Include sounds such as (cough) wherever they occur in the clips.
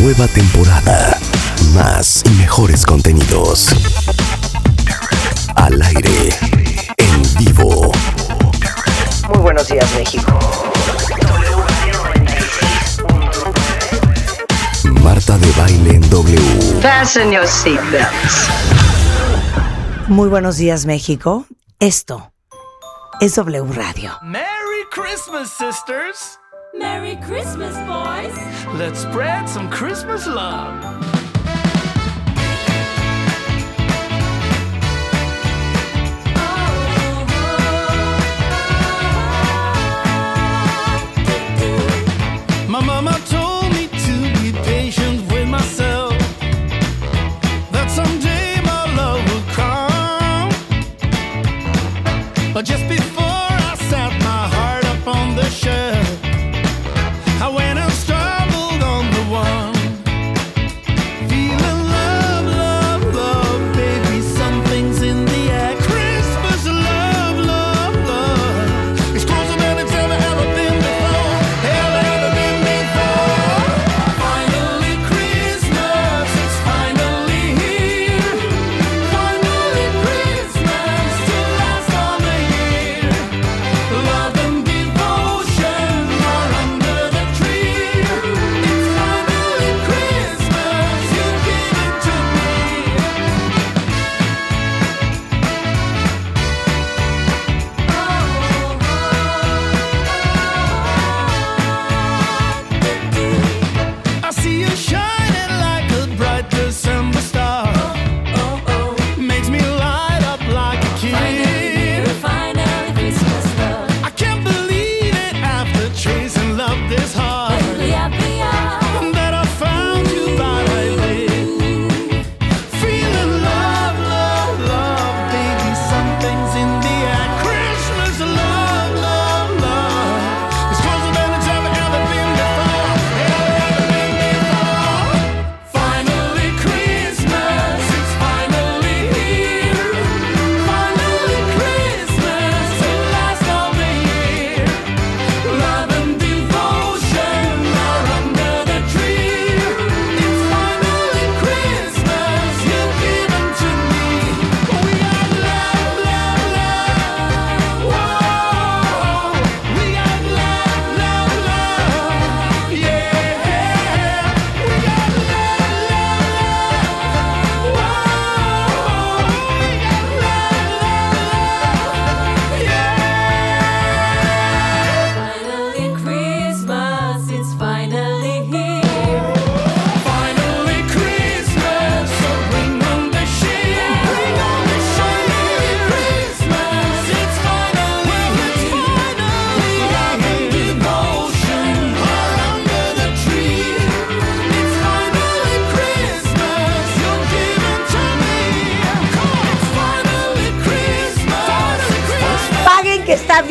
Nueva temporada. Más y mejores contenidos. Al aire. En vivo. Muy buenos días, México. Marta de baile en W. Fasten your seatbelts. Muy buenos días, México. Esto es W Radio. Merry Christmas, sisters! Merry Christmas, boys! Let's spread some Christmas love. My mama told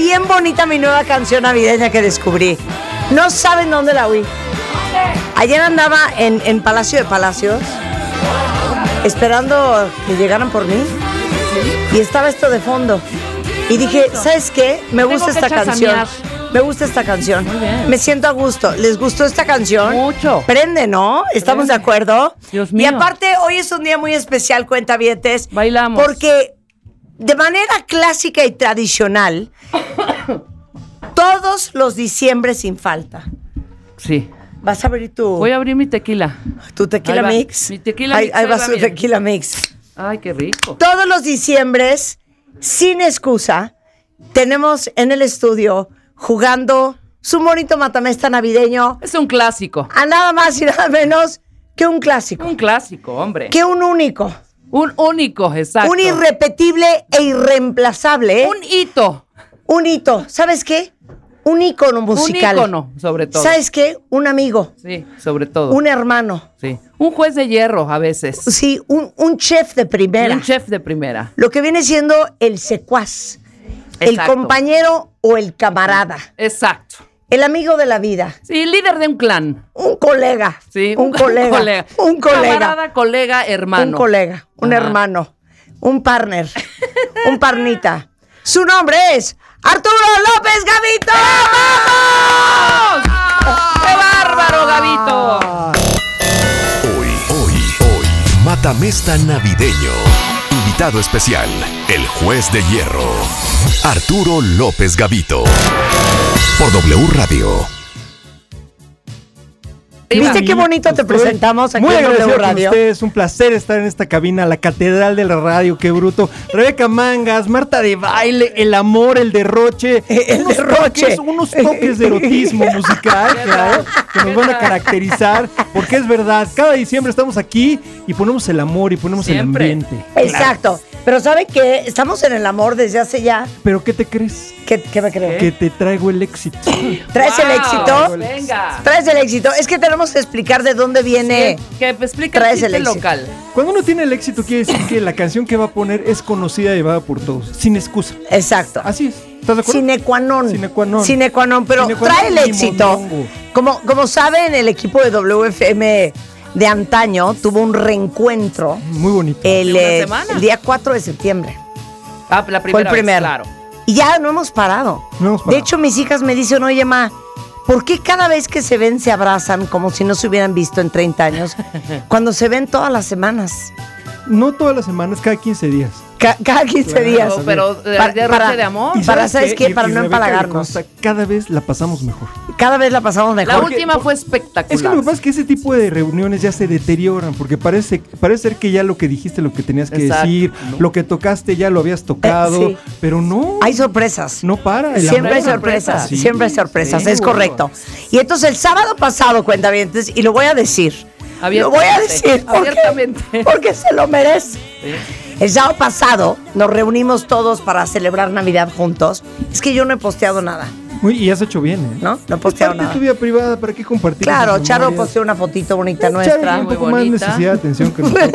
bien bonita mi nueva canción navideña que descubrí. No saben dónde la oí. Ayer andaba en, en Palacio de Palacios esperando que llegaran por mí y estaba esto de fondo. Y dije, ¿sabes qué? Me gusta esta canción. Me gusta esta canción. bien. Me siento a gusto. ¿Les gustó esta canción? Mucho. Prende, ¿no? ¿Estamos de acuerdo? Dios Y mío. aparte, hoy es un día muy especial, cuentavientes. Bailamos. Porque de manera clásica y tradicional, todos los diciembre sin falta. Sí. Vas a abrir tu, Voy a abrir mi tequila. tu tequila Ahí mix. Mi tequila ahí, mix, ahí ahí va va, su mira. tequila mix. Ay, qué rico. Todos los diciembres, sin excusa, tenemos en el estudio jugando su bonito matamesta navideño Es un clásico. a nada más y nada menos que un clásico, Un clásico, hombre. que un único, Un único, exacto. un irrepetible e irreemplazable. Un hito. Un hito. ¿Sabes qué? un ícono musical. Un ícono, sobre todo. ¿Sabes qué? Un amigo, Sí, sobre todo. un hermano, Sí. Un juez de hierro a veces. sí, un, un chef de primera. un chef de primera. Lo que viene siendo el secuaz, el Exacto. compañero o el camarada, Exacto. el amigo de la vida, Sí, líder de un clan. un colega, Sí, un, colega, un colega, Camarada, colega, hermano. un colega, un Ajá. hermano, un partner, un parnita. (laughs) Su nombre es Arturo López Gavito. ¡Vamos! ¡Qué bárbaro, Gavito! Hoy, hoy, hoy, Matamesta Navideño. Invitado especial, el juez de hierro, Arturo López Gavito. Por W Radio. ¿Viste qué bonito te presentamos aquí Muy en agradecido con Radio? ustedes, un placer estar en esta cabina, la catedral de la radio, qué bruto. Rebeca Mangas, Marta de baile, el amor, el derroche, (laughs) El unos derroche. toques, unos toques de erotismo (laughs) musical claro, que nos van a caracterizar, porque es verdad, cada diciembre estamos aquí y ponemos el amor y ponemos Siempre. el ambiente. Exacto. Pero ¿sabe qué? Estamos en el amor desde hace ya. Pero ¿qué te crees? ¿Qué, qué me creo? Que te traigo el éxito. (gasps) ¿Traes el éxito? Venga. Traes el éxito. Es que tenemos que explicar de dónde viene. Que explica el traes el éxito. local. Cuando uno tiene el éxito quiere decir que la canción que va a poner es conocida y llevada por todos, sin excusa. Exacto. Así es. ¿Estás de acuerdo? Sine qua non. Sine qua non. Sine qua non, pero Sine qua trae el non éxito. Como, como saben, el equipo de WFM de antaño tuvo un reencuentro Muy bonito. el, una eh, semana. el día 4 de septiembre. Ah, la Fue primera el primero. vez, claro. Y ya no hemos parado. No hemos De parado. hecho, mis hijas me dicen, oye, ma, ¿por qué cada vez que se ven se abrazan como si no se hubieran visto en 30 años? (laughs) cuando se ven todas las semanas. No todas las semanas, cada 15 días. Ca- cada 15 días. Pero, pero Para- de derroche de amor. y Para, ¿sabes qué? Para no Rebeca empalagarnos. cada vez la pasamos mejor. Cada vez la pasamos La mejor. última fue espectacular. Es que lo que pasa es que ese tipo de reuniones ya se deterioran, porque parece, parece ser que ya lo que dijiste, lo que tenías que Exacto. decir, lo que tocaste ya lo habías tocado, sí. pero no, Hay sorpresas. no para. el Siempre hay sorpresas, Sí. siempre hay sorpresas, Sí, es bueno. correcto. Y entonces el sábado pasado, cuentavientes, y lo voy a decir, lo voy a Abiertamente, decir porque, abiertamente. porque se lo merece. El sábado pasado nos reunimos todos para celebrar Navidad juntos. Es que yo no he posteado nada, Uy, y has hecho bien, ¿eh? ¿no? No he posteado nada. tu vida privada, ¿para qué compartir? Claro, Charo posteó una fotito bonita Charo nuestra. tiene un Muy más bonita. necesidad de atención que (laughs) nosotros.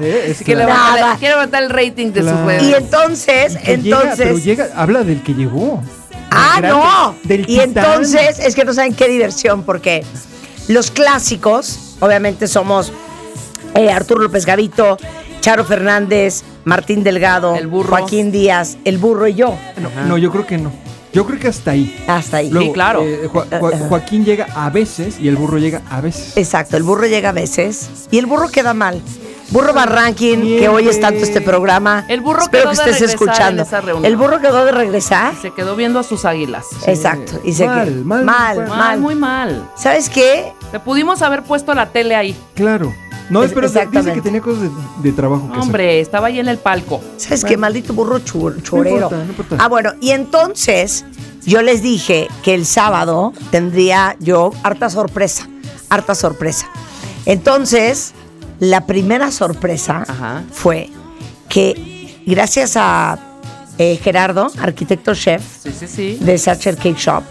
Es (laughs) que Nada. quiere levantar el rating de Claro. sus redes. Y entonces, llega, pero entonces... llega, habla del que llegó. Ah, grande, no. Del y titán. entonces, es que no saben qué diversión, porque los clásicos, obviamente somos eh, Arturo López Gavito, Charo Fernández, Martín Delgado, El burro. Joaquín Díaz, el burro y yo. No, no, yo creo que no. Yo creo que hasta ahí. Hasta ahí. Luego, claro. eh, Jo- Jo- Joaquín llega a veces y el burro llega a veces. Exacto, el burro llega a veces y el burro queda mal. Burro Barranquín, que hoy es tanto este programa. El burro Espero quedó que de estés regresar escuchando. en esa reunión. El burro quedó de regresar. Se quedó viendo a sus águilas. Exacto. Y se Mal, quedó- mal, mal, mal. mal. Mal, muy mal. ¿Sabes qué? Le pudimos haber puesto la tele ahí. Claro. No, Es- pero dice que tenía cosas de, de trabajo que hacer. Hombre, estaba ahí en el palco. ¿Sabes qué? Maldito burro chorero. importa, no importa. Ah, bueno, y entonces yo les dije que el sábado tendría yo harta sorpresa, harta sorpresa. Entonces, la primera sorpresa Ajá. fue que gracias a eh, Gerardo, arquitecto chef Sí, sí, sí. de Sacher Cake Shop,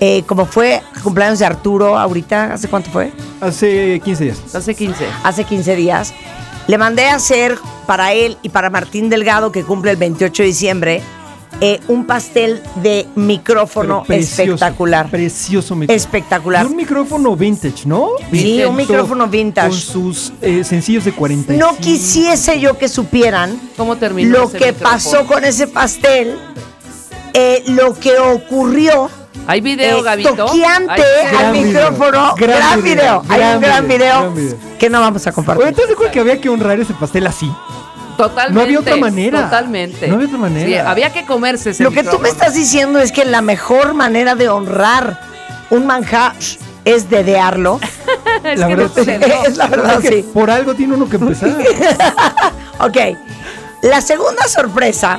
eh, como fue cumpleaños de Arturo ahorita, ¿hace cuánto fue? Hace 15 días. Hace 15. hace 15 días, le mandé a hacer para él y para Martín Delgado, que cumple el 28 de diciembre, eh, un pastel de micrófono precioso, espectacular. Precioso micrófono. Espectacular. Y un micrófono vintage, ¿no? Sí, vintage. un micrófono vintage. Con sus eh, sencillos de 45. No quisiese yo que supieran ¿Cómo terminó lo ese que micrófono? pasó con ese pastel, eh, lo que ocurrió. ¿Hay video, eh, Gavito? toqueante Hay- al Gran video, micrófono. gran Gran, video, video. Hay gran un gran video, video, gran video. que no vamos a compartir. Oye, ¿estás de acuerdo que había que honrar ese pastel así? Totalmente. No había otra manera. Totalmente. No había otra manera. Sí, había que comerse ese Lo que tú me estás diciendo es que la mejor manera de honrar un manjar es dedearlo. (laughs) Es La que verdad, no es la verdad, Es que sí. Por algo tiene uno que empezar. (laughs) Ok. La segunda sorpresa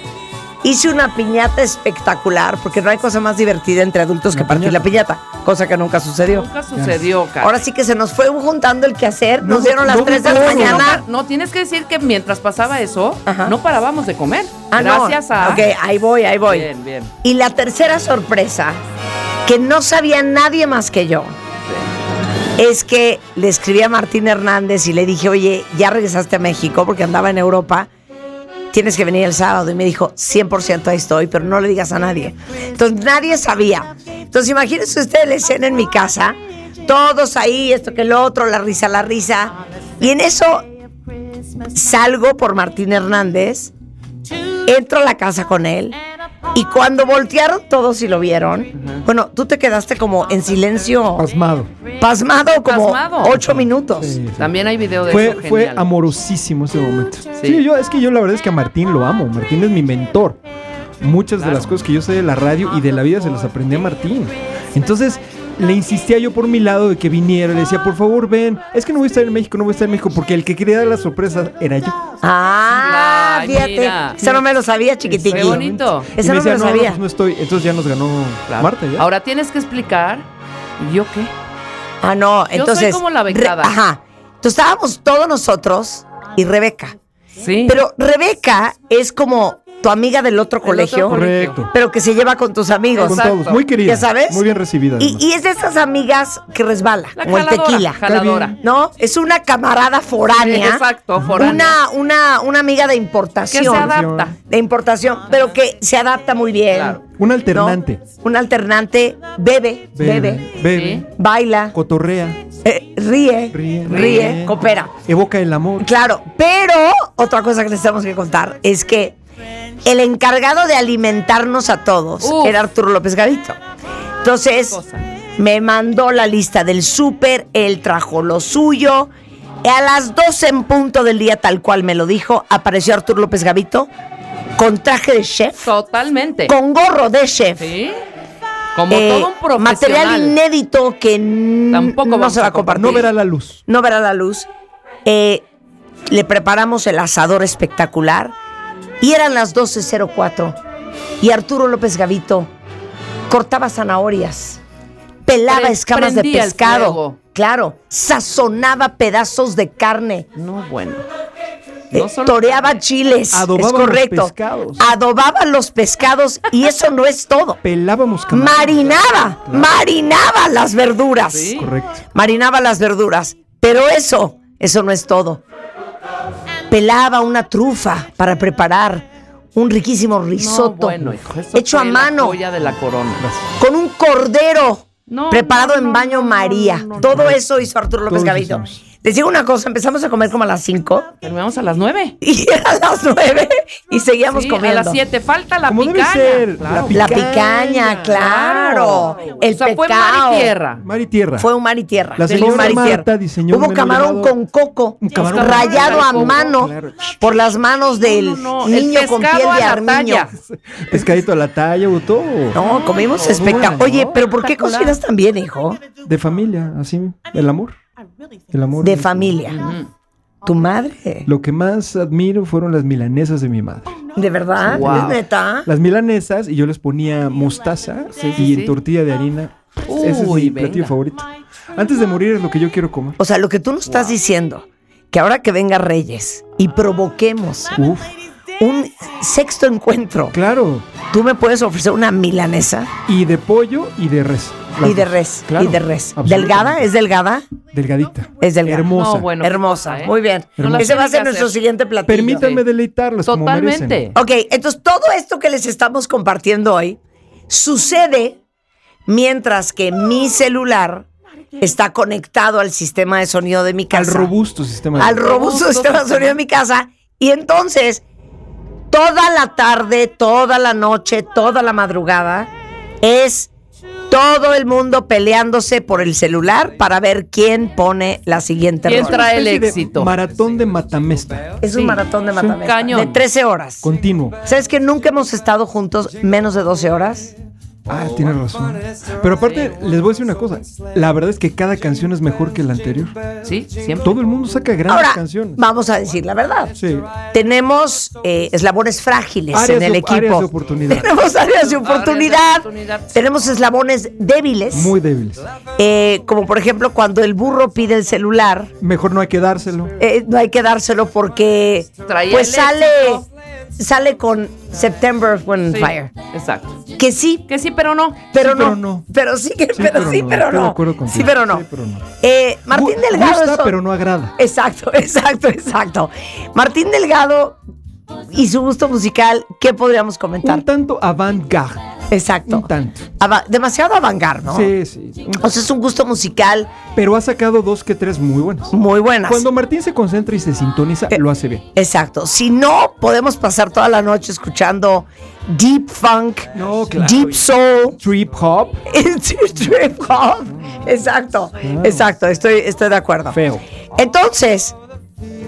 Hice una piñata espectacular, porque no hay cosa más divertida entre adultos que partir la piñata, cosa que nunca sucedió. Nunca sucedió, cara. Ahora sí que se nos fue juntando el quehacer, nos No, dieron las no, 3 de la no, mañana. No, tienes que decir que mientras pasaba eso, Ajá. no parábamos de comer. Ah, no. Gracias a. Ok, ahí voy, ahí voy. Bien, bien. Y la tercera sorpresa, que no sabía nadie más que yo, es que le escribí a Martín Hernández y le dije, oye, ya regresaste a México porque andaba en Europa, tienes que venir el sábado. Y me dijo, 100% ahí estoy, pero no le digas a nadie. Entonces nadie sabía. Entonces imagínense ustedes la escena en mi casa, todos ahí, esto que lo otro, la risa, la risa. Y en eso salgo por Martín Hernández, entro a la casa con él. Y cuando voltearon todos y lo vieron, bueno, tú te quedaste como en silencio, Pasmado. pasmado como Pasmado. ocho minutos. Sí, sí. También hay video de Fue, eso. fue genial. amorosísimo ese momento. Sí. Sí. yo, es que yo la verdad es que a Martín lo amo. Martín es mi mentor. Muchas de las cosas que yo sé de la radio y de la vida se las aprendí a Martín. Entonces, le insistía yo por mi lado de que viniera. Le decía, por favor, ven. Es que no voy a estar en México, no voy a estar en México. Porque el que quería dar la sorpresa era yo. Ah, Ay, fíjate. mira. Esa no me lo sabía, chiquitiqui. Qué bonito. Y Esa me no me decía, lo no, no, sabía. pues no estoy. Entonces ya nos ganó Claro. Marta. ¿ya? Ahora tienes que explicar. ¿Y yo qué? Ah, no, soy entonces. como la becada. Re- ajá. Entonces estábamos todos nosotros y Rebeca. Sí. Pero Rebeca es como tu amiga del otro otro colegio, colegio. Correcto. pero que se lleva con tus amigos. Con todos. Muy querida. ¿Ya sabes? Muy bien recibida. Y, es de esas amigas que resbala, La como el tequila. jaladora. ¿No? Es una camarada foránea. Exacto, foránea. Una, una, una amiga de que importación. se adapta. De importación, pero que se adapta muy bien. Claro. Un ¿no? alternante. Un alternante. Bebe, bebe, Bebe. Sí. baila, Cotorrea. eh, ríe, Ríe. ríe, coopera. Evoca el amor. Claro, pero otra cosa que les tenemos que contar es que el encargado de alimentarnos a todos Uf. era Arturo López Gavito. Entonces, Cosa. me mandó la lista del súper, él trajo lo suyo. Y a las 12 en punto del día, tal cual me lo dijo, apareció Arturo López Gavito con traje de chef, Totalmente. con gorro de chef. Sí. Como eh, todo un profesional. material inédito que Tampoco no se va a a compartir No verá la luz. no verá la luz. Eh, le preparamos el asador espectacular y eran las 12.04 y Arturo López Gavito cortaba zanahorias, pelaba Pre- escamas de pescado, claro, sazonaba pedazos de carne, No, bueno. eh, No solo toreaba carne. chiles, Adobaba es los correcto, pescados. adobaba los pescados y eso no es todo, Pelábamos camarones. marinaba, marinaba las verduras. Sí. Correcto. marinaba las verduras. Pero eso, eso no es todo. Pelaba una trufa para preparar un riquísimo No, risotto bueno, hijo, eso hecho a mano La de la corona. con un cordero No, preparado no, en baño no, María. no, no, Todo no. eso hizo Arturo López hicimos. Les digo una cosa, empezamos a comer como a las 5 Terminamos a las nueve. (laughs) y eran las 9 y seguíamos Sí, comiendo. a las siete. Falta la picaña. ser, Claro. La picaña, claro. El o sea, fue pecado. mar y tierra. Mar y tierra. Fue un mar y tierra. La Fue un señora mar y Marta tierra. diseñó Hubo camarón con coco, Un camarón rayado a coco, mano claro. por las manos del No, no, no, el niño con piel de a armiño. (laughs) Pescadito a la talla o todo. No, comimos espectacular. Oye, pero ¿por qué cocinas tan bien, hijo? De familia, así. El amor. El amor. De familia. Tu madre. Lo que más admiro fueron las milanesas de mi madre. ¿De verdad? Wow. ¿Es neta? Las milanesas y yo les ponía mostaza Sí, sí, y en sí. tortilla de harina. Ese es mi platillo favorito. Antes de morir es lo que yo quiero comer. O sea, lo que tú nos estás diciendo, que ahora que venga Reyes y provoquemos Uf, un sexto encuentro, claro. tú me puedes ofrecer una milanesa Y de pollo y de res. Y de res. Claro, Y de res. ¿Delgada? ¿Es delgada? Delgadita. Es delgada. Hermosa. No, bueno. Hermosa. ¿eh? Muy bien. Ese va a ser nuestro siguiente platillo. Permítanme Sí. deleitarlas como Totalmente. Ok, entonces todo esto que les estamos compartiendo hoy sucede mientras que mi celular está conectado al sistema de sonido de mi Al casa. robusto sistema de Al robusto Robusto sistema de sonido de mi casa. Y entonces, toda la tarde, toda la noche, toda la madrugada, es todo el mundo peleándose por el celular para ver quién pone la siguiente ¿Quién rola. trae el de éxito? Maratón de matamesta. Es un Sí. maratón de matamesta. cañón. De 13 horas. Continuo. ¿Sabes que nunca hemos estado juntos menos de 12 horas? Ah, tienes razón. Pero aparte, les voy a decir una cosa. La verdad es que cada canción es mejor que la anterior. Sí, siempre. Todo el mundo saca grandes Ahora, canciones. vamos a decir la verdad. Sí. Tenemos eh, eslabones frágiles Áreas en el de- equipo. áreas de oportunidad. Tenemos áreas de oportunidad. oportunidad. Tenemos eslabones débiles. Muy débiles. eh, como por ejemplo cuando el burro pide el celular. Mejor no hay que dárselo. eh, no hay que dárselo porque Traía pues el sale éxito. Sale con September when Sí, fire Exacto. que sí Que sí, pero no. pero, Sí, no, pero no. pero sí que Sí, pero, pero sí no. pero Estoy de no sí pero no, Sí, pero no. Eh, Martín Gu- Delgado gusta, pero no agrada. exacto (laughs) exacto exacto Martín Delgado y su gusto musical qué podríamos comentar Un tanto avant-garde. Exacto Un tanto. Ava- demasiado avangar no Sí, sí. o sea es un gusto musical Pero ha sacado dos que tres muy buenas. muy buenas Cuando Martín se concentra y se sintoniza, Eh, lo hace bien. Exacto. Si no, podemos pasar toda la noche escuchando deep funk, No, claro. deep soul, Trip hop, (laughs) trip hop. Exacto, exacto. Estoy, estoy de acuerdo. feo. Entonces,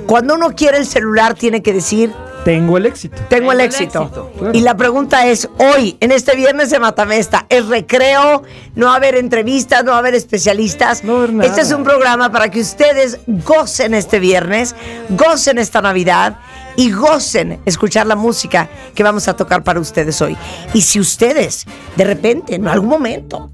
cuando uno quiere el celular, tiene que decir Tengo el éxito. tengo el el éxito. éxito. Claro. Y la pregunta es, hoy, en este viernes de Matamesta, ¿es recreo? ¿No va a haber entrevistas? ¿No va a haber especialistas? No va a haber nada. Este es un programa para que ustedes gocen este viernes, gocen esta Navidad y gocen escuchar la música que vamos a tocar para ustedes hoy. Y si ustedes, de repente, en algún momento,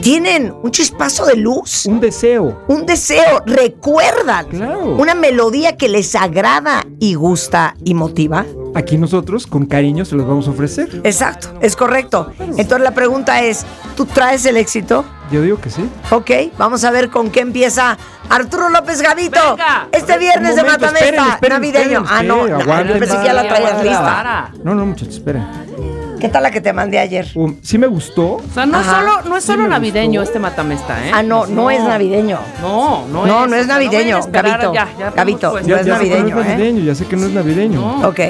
tienen un chispazo de luz, Un deseo. un deseo, recuerdan Claro. una melodía que les agrada y gusta y motiva. Aquí nosotros, con cariño, se los vamos a ofrecer. Exacto, es correcto. Entonces la pregunta es, ¿tú traes el éxito? Yo digo que sí. Ok, vamos a ver con qué empieza Arturo López Gavito. Venga. Este viernes de Matamesta, esperen, esperen, navideño. esperen, ah, no, no, yo pensé que ya la para, traías lista. No, no, muchachos, esperen. ¿Qué tal la que te mandé ayer? Um, sí me gustó. O sea, no, Ajá. solo, no es solo navideño gustó. este matamesta, ¿eh? Ah, no, no, es navideño. No, no, No, es. no es navideño, Gabito. Ya, ya, Gabito, pues, no es ya navideño, no es ¿eh? navideño, ya sé que no es navideño. No. Ok,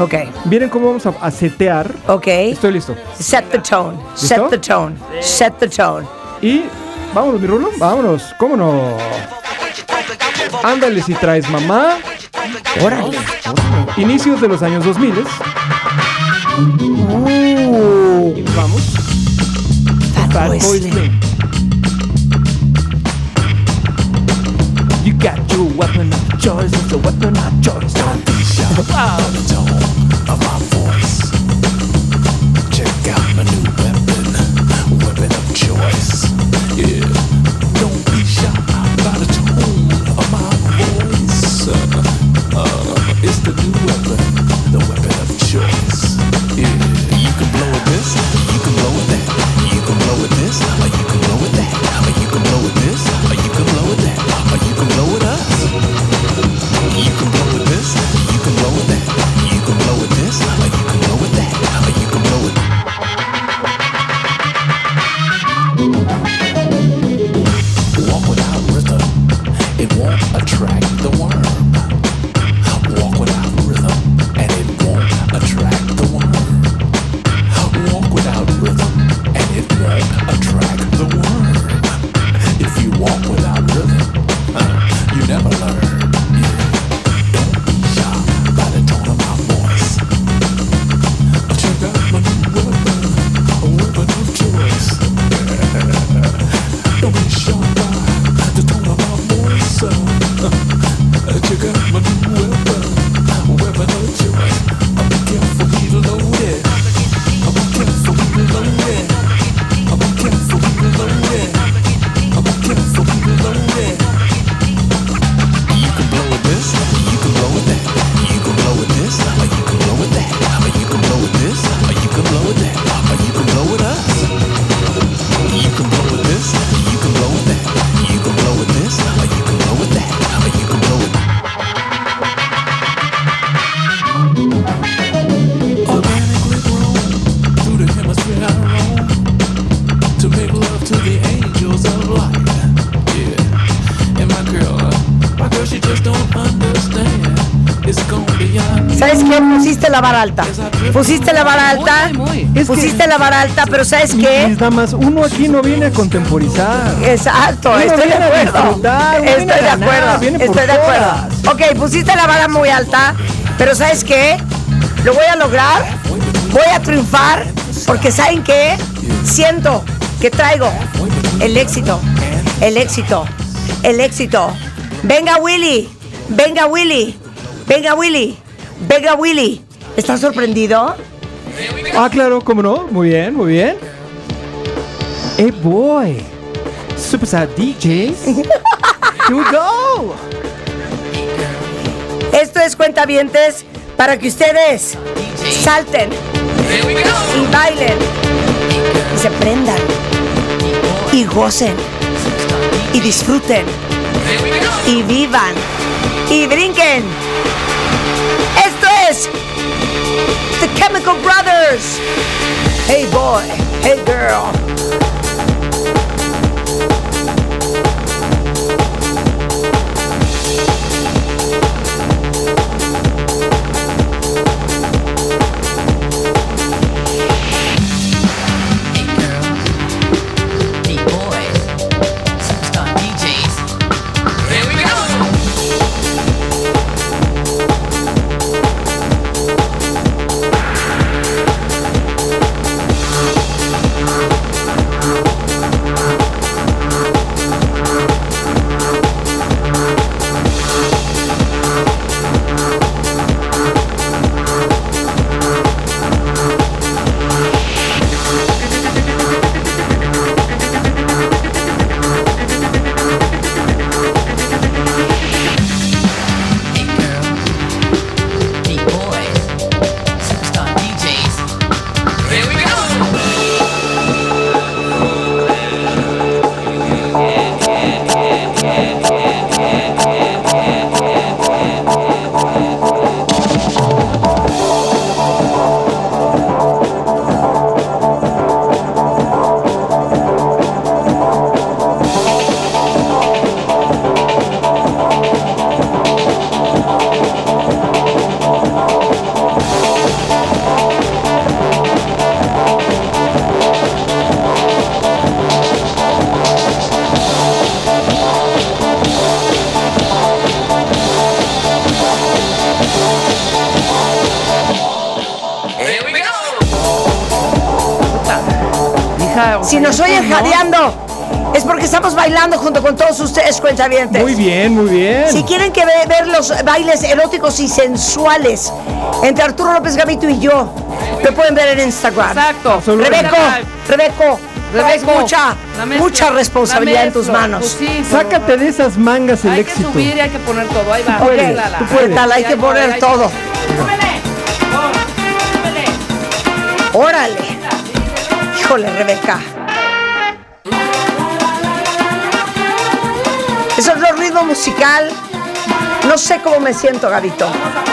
ok, Miren cómo vamos a, a setear. ok. Estoy listo. Set the tone, set the tone, set the tone. Y vámonos, mi rulo. Vámonos. ¿Cómo no? Ándale si traes mamá. Órale. Inicios de los años 2000. Uh, Y nos vamos. Fat Bad Boy Boy Slim. Slim. You got your weapon of choice. It's a weapon of choice. Check la vara alta. Pusiste la vara alta. Muy, muy. Pusiste la vara alta, pero ¿sabes qué? Mis damas, uno aquí no viene a contemporizar. Exacto, Uno estoy de acuerdo. Estoy de ganar, acuerdo. Estoy de acuerdo. Ok, pusiste la vara muy alta, pero ¿sabes qué? Lo voy a lograr, voy a triunfar, porque ¿saben qué? siento que traigo el éxito, el éxito, el éxito. Venga Willy, venga Willy, venga Willy, venga Willy. ¿Estás sorprendido? Ah, claro, cómo no. Muy bien, muy bien. Hey, boy. Superstar DJs. Here we go. Esto es cuentavientes para que ustedes salten y bailen y se prendan y gocen y disfruten y vivan y brinquen. Chemical Brothers. Hey boy, hey girl. Si nos oyen jadeando, es porque estamos bailando junto con todos ustedes, cuentavientes. Muy bien, muy bien. Si quieren que ve- ver los bailes eróticos y sensuales entre Arturo López Gavito y yo, lo pueden ver en Instagram. Exacto. Rebeco, Rebeco, Rebeco, mucha, la mezcla, mucha responsabilidad la en tus manos. Pues sí, Sácate de esas mangas el Hay que éxito. subir y hay que poner todo. Ahí va. Ok, mézclala. tú puedes. ¿qué tal? Hay que poner ahí- todo. Órale. Híjole, Rebeca. Eso es lo ritmo musical. No sé cómo me siento, Gavito.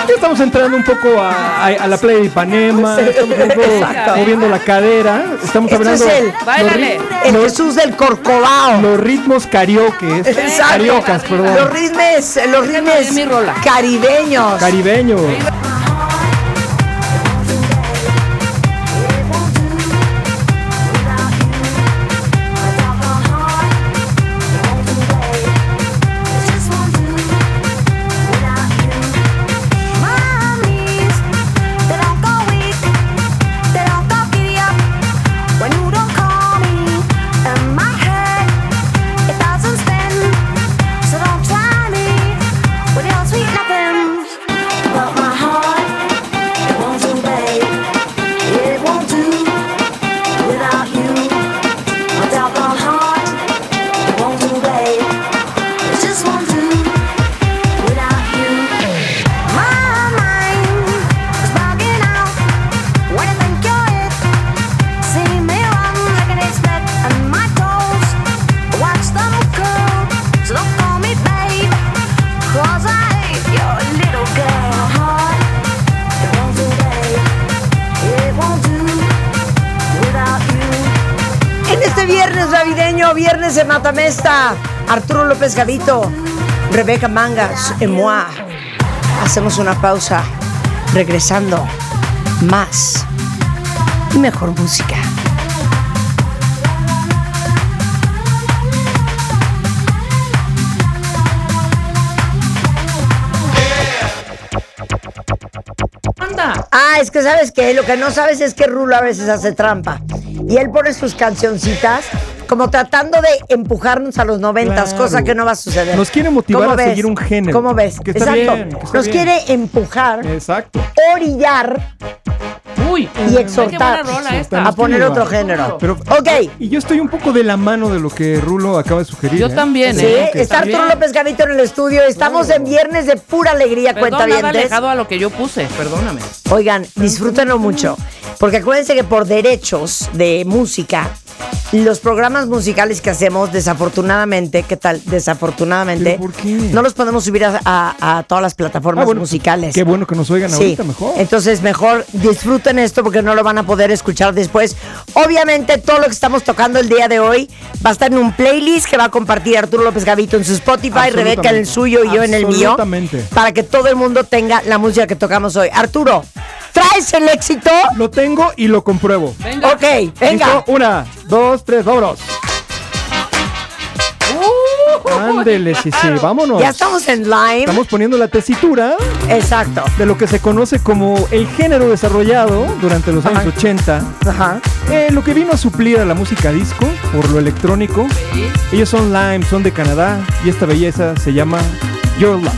Ya Estamos entrando un poco a, a- a la playa de Ipanema, estamos un poco (laughs) Exacto. moviendo la cadera, estamos Esto hablando es el- los, Báilale. El los- Jesús del Corcovado. los ritmos carioques, Exacto. cariocas, Los perdón, ritmes, los ritmes es mi rola. caribeños. caribeños. López Gavito, Rebeca Mangas, et moi. Hacemos una pausa, regresando, más y mejor música. Anda. Ah, es que sabes que lo que no sabes es que Rulo a veces hace trampa. Y él pone sus cancioncitas como tratando de empujarnos a los noventas, Claro. cosa que no va a suceder. Nos quiere motivar ¿Cómo a ves? seguir un género. ¿Cómo ves? Que está Exacto. bien, que está Nos bien. quiere empujar, Exacto. orillar Uy, y exhortar a poner otro género. Pero, Ok. Y yo estoy un poco de la mano de lo que Rulo acaba de sugerir. Yo ¿eh? también, Sí, ¿eh? está. Arturo López Gavito en el estudio. Estamos en viernes de pura alegría, Perdón, nada cuentavientes. alejado a lo que yo puse, perdóname. Oigan, disfrútenlo mucho. Porque acuérdense que por derechos de música, los programas musicales que hacemos, desafortunadamente, ¿qué tal? Desafortunadamente, ¿Pero por qué? no los podemos subir a, a- a todas las plataformas Ah, bueno, musicales. Qué bueno que nos oigan Sí, ahorita mejor. entonces mejor disfruten esto porque no lo van a poder escuchar después. Obviamente todo lo que estamos tocando el día de hoy va a estar en un playlist que va a compartir Arturo López Gavito en su Spotify, Rebeca en el suyo y yo en el mío, Absolutamente. para que todo el mundo tenga la música que tocamos hoy. Arturo, ¿traes el éxito? Lo tengo y lo compruebo. Venga. Ok, venga. ¿Listo? Una, dos, tres, vámonos. Ándele, sí, sí, vámonos. Ya estamos en Lime. Estamos poniendo la tesitura Exacto. de lo que se conoce como el género desarrollado durante los años Ajá. 80. Ajá. Eh, lo que vino a suplir a la música disco por lo electrónico. Ellos son Lime, son de Canadá y esta belleza se llama Your Love.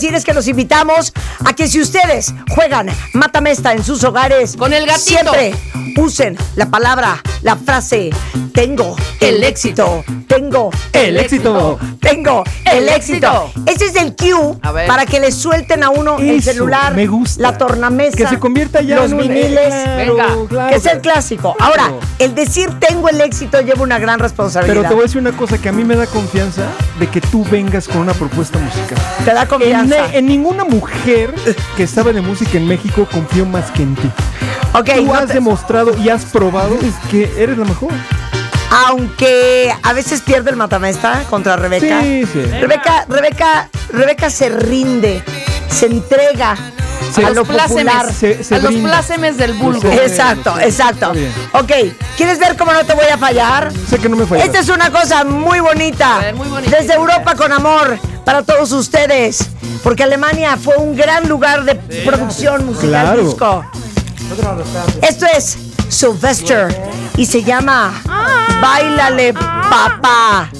Decir es que los invitamos a que si ustedes juegan Mátame esta en sus hogares, Con el gatito. siempre usen la palabra, la frase, tengo el, éxito, tengo El éxito. tengo El éxito. Ese es el cue para que le suelten a uno el celular, me gusta. la tornamesa, Que se convierta ya los en un- viniles. Claro, Venga, claro. que es el clásico. Ahora, el decir tengo el éxito lleva una gran responsabilidad. Pero te voy a decir una cosa que a mí me da confianza de que tú vengas con una propuesta musical. Te da confianza. en ninguna mujer que sabe de música en México confío más que en ti. Ok, Tú no has te- demostrado y has probado que eres la mejor. Aunque a veces pierde el matamesta contra Rebeca. Sí, sí. Rebeca, Rebeca, Rebeca se rinde, se entrega Se- a lo plácemes, popular. Se- se a los plácemes del vulgo. Exacto, exacto. Ok, ¿quieres ver cómo no te voy a fallar? Sé que no me fallas. Esta es una cosa muy bonita. Ver, muy bonita. Desde Europa con amor para todos ustedes. Porque Alemania fue un gran lugar de producción musical Claro. disco. Esto es Sylvester y se llama Bailale Papá.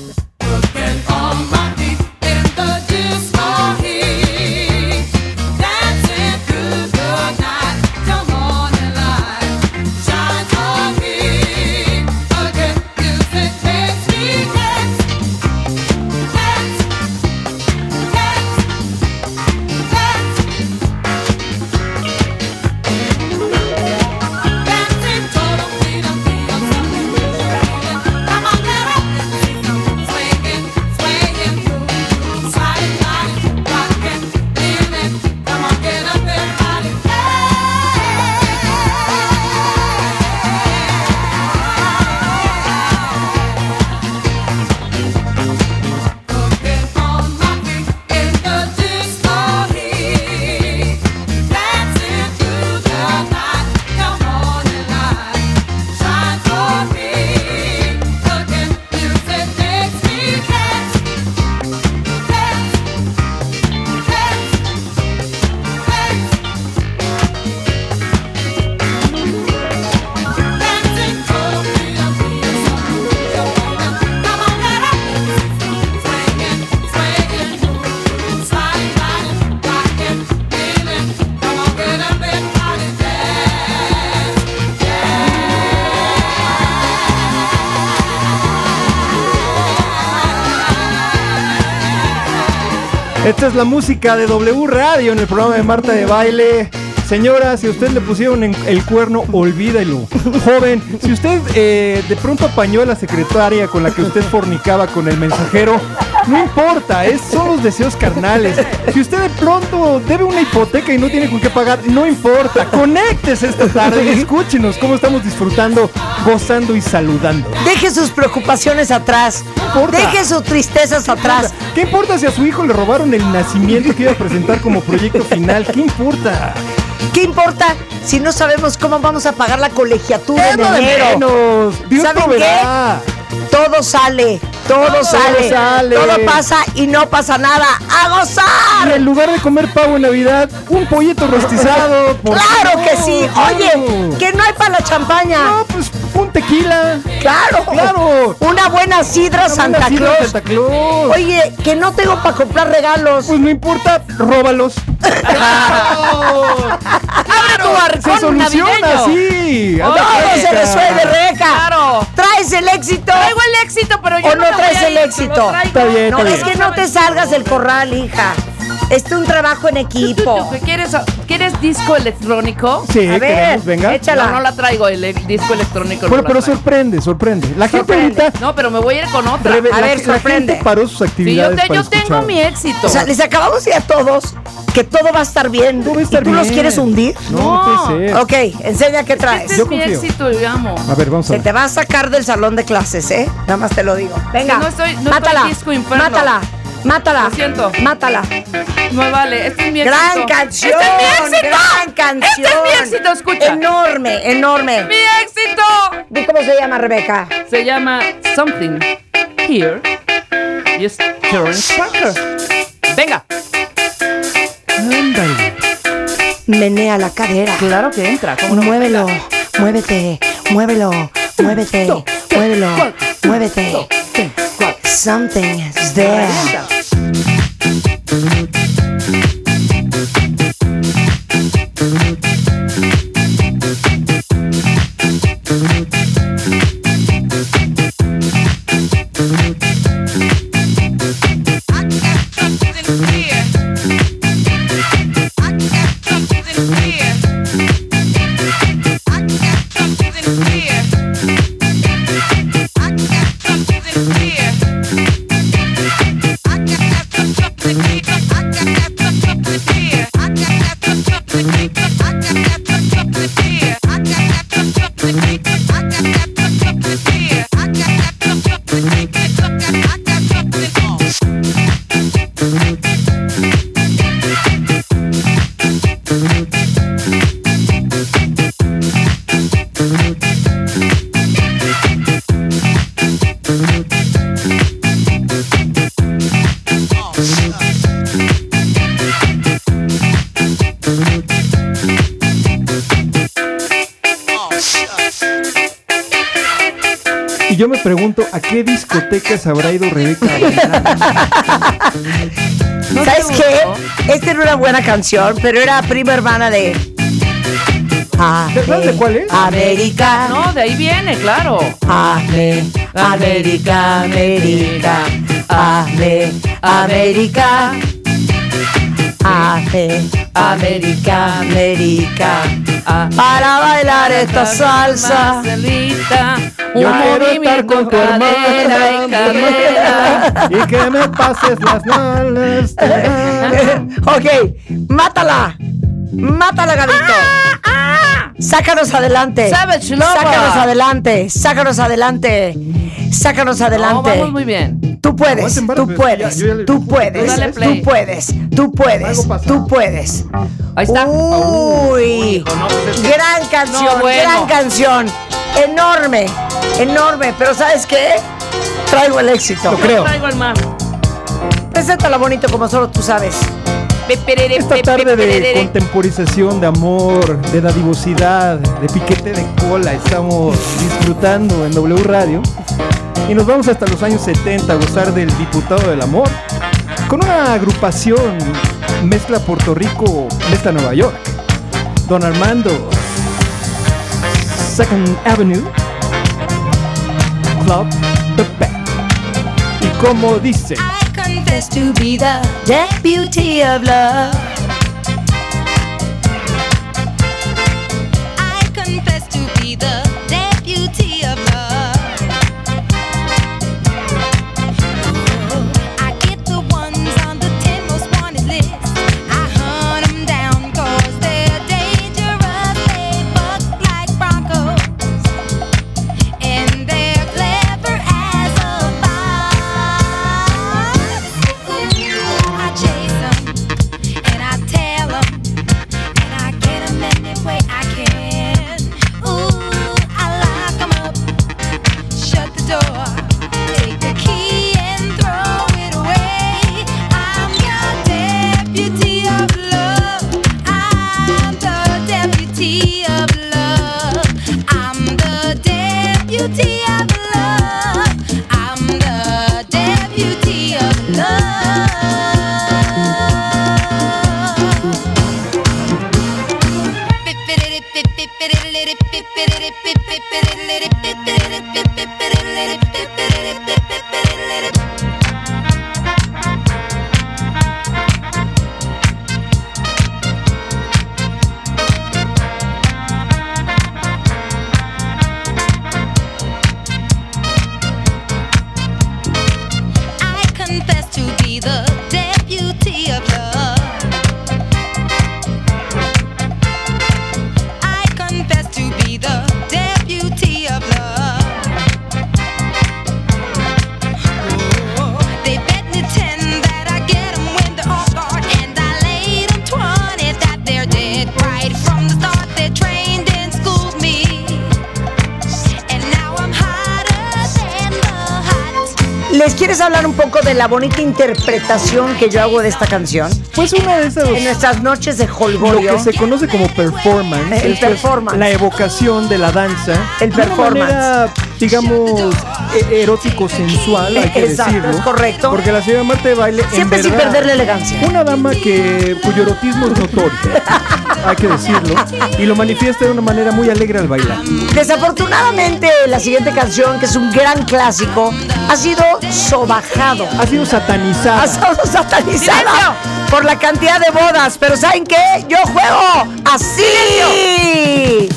Esta es la música de W Radio en el programa de Marta de Baile. Señora, si a usted le pusieron el cuerno, olvídelo. Joven, si usted eh, de pronto apañó a la secretaria con la que usted fornicaba con el mensajero, no importa, es, son los deseos carnales. Si usted de pronto debe una hipoteca y no tiene con qué pagar, no importa. Conéctese esta tarde y escúchenos cómo estamos disfrutando, gozando y saludando. Deje sus preocupaciones atrás. Deje sus tristezas atrás. ¿Qué importa si a su hijo le robaron el nacimiento que iba a presentar como proyecto final? ¿Qué importa? ¿Qué importa si no sabemos cómo vamos a pagar la colegiatura en enero? menos. Dios ¿Saben proveerá. Todo sale, todo, sale, sale. todo pasa y no pasa nada. ¡A Y gozar! en lugar de comer pavo en Navidad, un pollito rostizado. ¿por qué ¡Claro que sí! Oye, que no hay para la champaña. No, pues tequila. ¡Claro! Claro. Una buena sidra Una Santa buena sidra Claus. Santa Claus. Oye, que no tengo para comprar regalos. Pues no importa, róbalos. ¡Abre tu Se arcón soluciona anda Todo se fresca. resuelve, Rebeca. Claro. ¿Traes el éxito? Traigo el éxito, pero yo ¿O no, no traes el ir, éxito? Está bien, No, está es que no te salgas del corral, hija. Este es un trabajo en equipo. ¿Qué quieres? ¿Quieres disco electrónico? Sí, A ver, queremos, venga. échala. No, no la traigo, el disco electrónico. Bueno, no la pero traigo. sorprende, sorprende. La gente ahorita. No, pero me voy a ir con otra. Rebe- A la, ver, la sorprende. gente paró sus Sí, yo, actividades. te- para yo tengo mi éxito. O sea, les acabamos de decir a todos que todo va a estar bien. Todo va a estar ¿Y tú los bien. quieres hundir? No, no puede ser. Ok, enseña qué traes. este yo es mi confío. éxito amo. A ver, vamos a Se ver. te va a sacar del salón de clases, ¿eh? Nada más te lo digo. Venga, no estoy- no mátala, estoy disco mátala, mátala. Lo siento. Mátala. No vale, este es mi Gran éxito. canción. ¡Este es mi éxito! Gran canción. ¡Este es mi éxito! Escucha. Enorme, enorme. ¡Mi éxito! Di cómo se llama, Rebeca. Se llama Something Here. Y es Terrence Parker. Venga. Ándale. Menea la cadera. Claro que entra. ¿cómo no? Muévelo, muévete, muévelo, muévete, muévelo, muévete. Something is there. Discotecas habrá ido Rebeca? a bailar? ¿No ¿Sabes te qué? Esta era una buena canción, pero era prima hermana de. ¿Sabes de cuál es? América. No, de ahí viene, claro. Ame, América, América, Ame, América. América, América. Para bailar esta salsa. Marcelita, Yo un quiero estar con tu y hermana. cadera. Y que me pases las malas. (laughs) ok, mátala. Mátala, Gabito. Sácanos adelante. Savage Lover. Sácanos adelante. Sácanos adelante. Sácanos No, adelante. vamos muy bien. Tú puedes, vara, tú puedes, ya- ya tú puedes, tú play. puedes, tú puedes, tú puedes. Ahí está. Uy, hijo, no, pues gran canción, No, bueno. gran canción, enorme, enorme. Pero ¿sabes qué? Traigo el éxito. Lo creo. Traigo el mar. Preséntala bonito como solo tú sabes. Esta tarde de contemporización, de amor, de dadivosidad, de piquete de cola, estamos disfrutando en W Radio. Y nos vamos hasta los años 70 a gozar del diputado del amor. Con una agrupación mezcla Puerto Rico, mezcla Nueva York. Don Armando, Second Avenue, Club The Band. Y como dice, I confess to be the deputy of love. La bonita interpretación que yo hago de esta canción? Pues una de esas. En nuestras noches de Lo holgorio. que se conoce como performance. El performance. La evocación de la danza. El de una performance. manera, digamos, e- erótico-sensual, hay que Exacto, decirlo. es correcto. Porque la señora Marta de baile. en Siempre sin perder la elegancia. Una dama que cuyo erotismo es notorio. (laughs) hay que decirlo. Y lo manifiesta de una manera muy alegre al bailar. Desafortunadamente, la siguiente canción, que es un gran clásico, ha sido sobajado. Ha sido satanizada. Ha sido satanizada ¡Silencio! por la cantidad de bodas. Pero ¿saben qué? Yo juego así.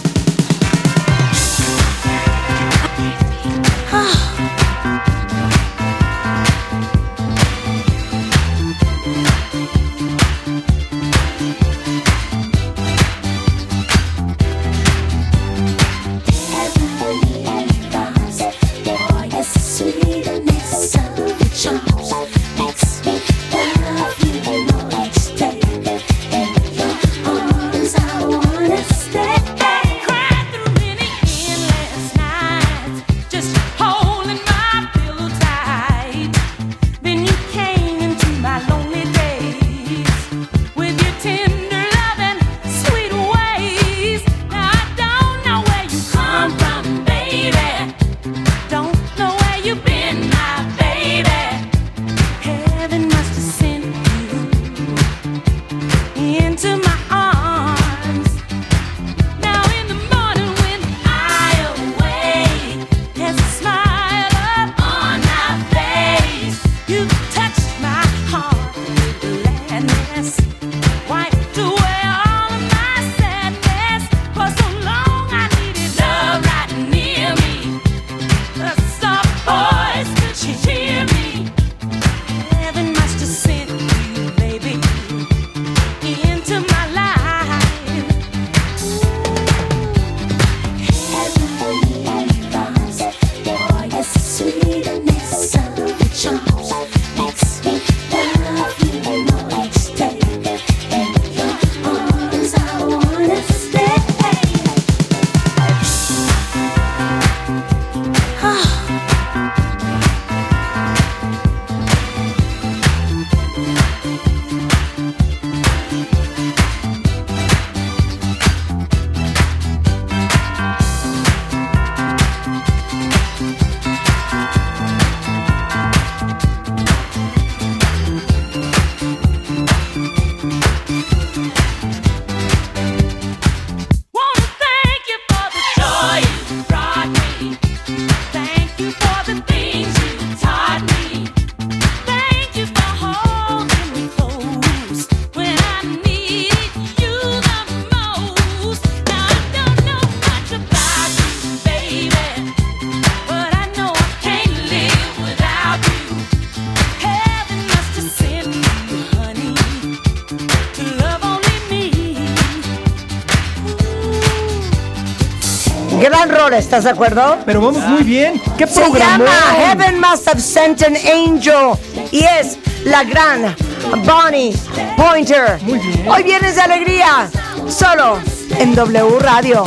¿Estás de acuerdo? Pero vamos muy bien. ¿Qué Se programa? llama Heaven Must Have Sent an Angel y es la gran Bonnie Pointer. Muy bien. Hoy vienes de alegría, solo en W Radio.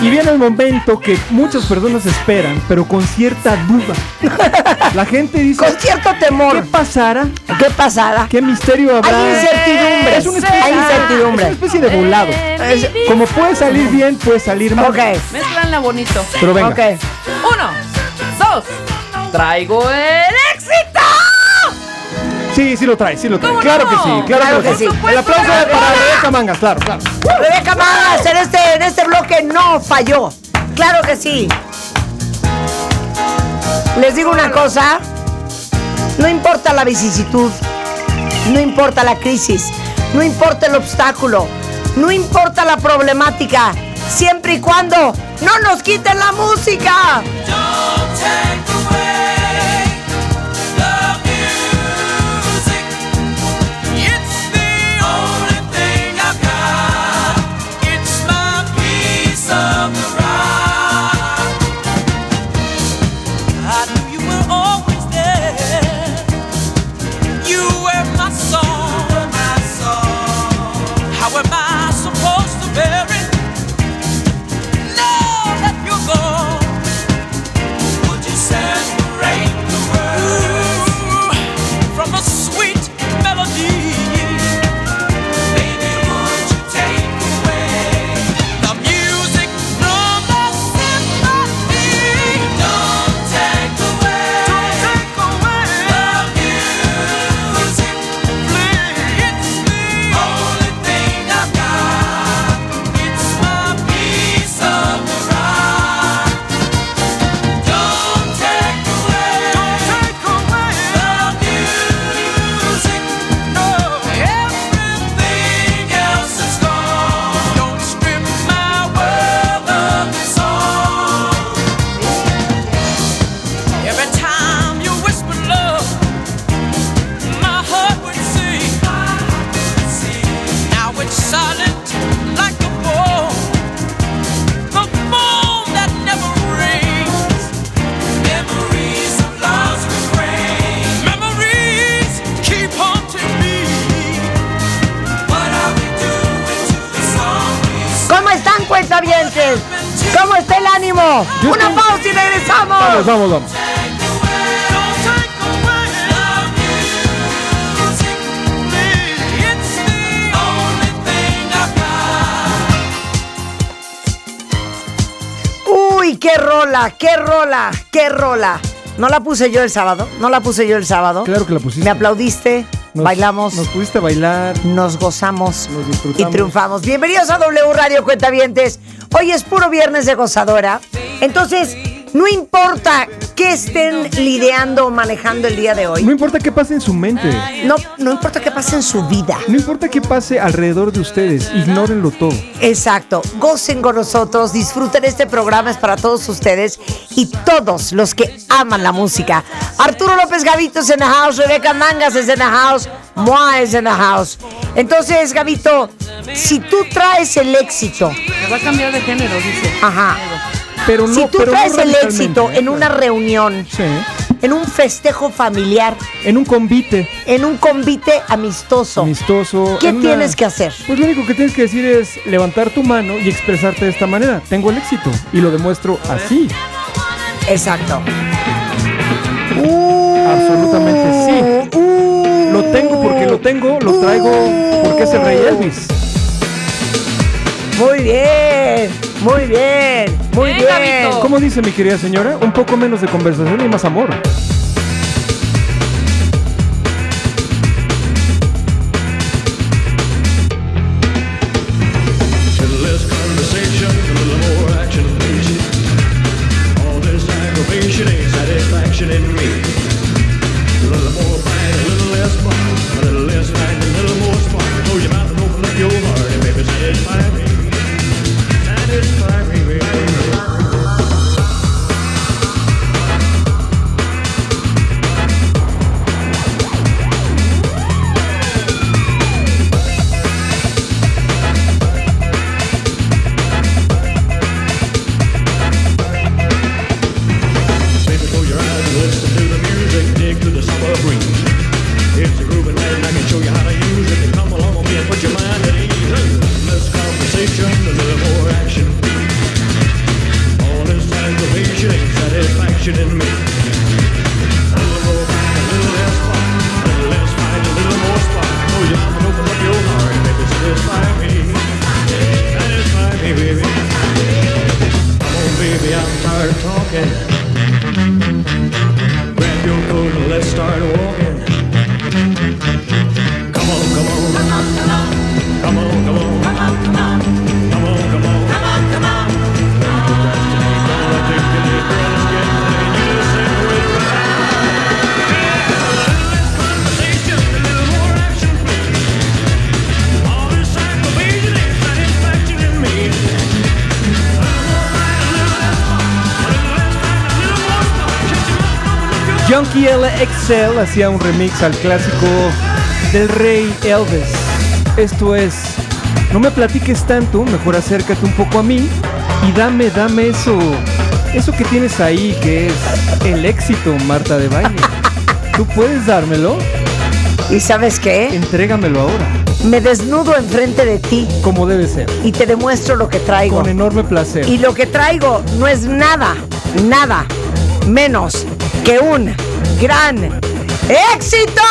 Y viene el momento que muchas personas esperan, pero con cierta duda. La gente dice, Con cierto ¿qué temor. pasará? ¿Qué pasará? ¿Qué misterio habrá? Hay incertidumbre. Es una especie, Hay incertidumbre. es una especie de volado. Es- Como puede salir bien, puede salir mal. Ok, Mezclanla bonito. Pero venga. ok. Uno, dos. Traigo el éxito. Sí, sí lo trae, sí lo trae. ¿Cómo Claro no? que sí, claro, Claro que, que sí. sí. El aplauso es para Rebeca Mangas, claro, claro. Rebeca Mangas en este, en este bloque no falló. Claro que sí. Les digo una cosa. No importa la vicisitud, no importa la crisis, no importa el obstáculo, no importa la problemática, siempre y cuando no nos quiten la música. I've got. Uy, qué rola, qué rola, qué rola. No la puse yo el sábado, no la puse yo el sábado. Claro que la pusiste. Me aplaudiste, Nos- bailamos, Nos pudiste bailar. nos gozamos Nos y triunfamos. Bienvenidos a W Radio Cuentavientes. Hoy es puro viernes de gozadora. Entonces, no importa qué estén lidiando o manejando el día de No hoy. importa qué pase en su mente. No, no importa qué pase en su vida. No importa qué pase alrededor de ustedes. Ignórenlo todo. Exacto. Gocen con nosotros, disfruten este programa, es para todos ustedes y todos los que aman la música. Arturo López Gavito es en the house, Rebeca Mangas es en the house, Moa es en the house. Entonces, Gavito, si tú traes el éxito, Me va a cambiar de género, dice. ajá, Pero no, si tú pero no traes el éxito ¿eh? en una reunión, Sí. en un festejo familiar, En un convite en un convite amistoso, amistoso. ¿qué una- tienes que hacer? Pues lo único que tienes que decir es levantar tu mano y expresarte de esta manera. Tengo el éxito y lo demuestro así. Exacto. Absolutamente sí. Lo tengo porque lo tengo, lo traigo porque es el rey Elvis. Muy bien, muy bien, muy Bien. ¿Cómo dice mi querida señora? Un poco menos de conversación y más amor. Junkie LXL hacía un remix al clásico del rey Elvis. Esto es, no me platiques tanto, mejor acércate un poco a mí y dame, dame eso, eso que tienes ahí que es el éxito, Marta de baile. (laughs) ¿Tú puedes dármelo? ¿Y sabes qué? Entrégamelo ahora, Me desnudo enfrente de ti como debe ser, y te demuestro lo que traigo. con enorme placer. Y lo que traigo no es nada, nada menos que un gran éxito.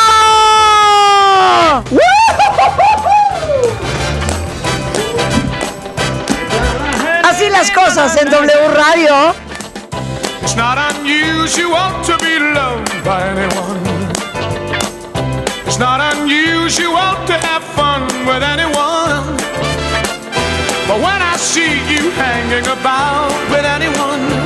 Así las cosas en W Radio. It's not unusual to be loved by anyone. It's not unusual to have fun with anyone. But when I see you hanging about with anyone,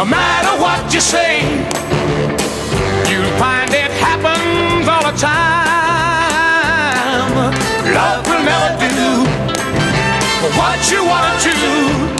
No matter what you say, you'll find it happens all the time. Love will never do what you wanna do.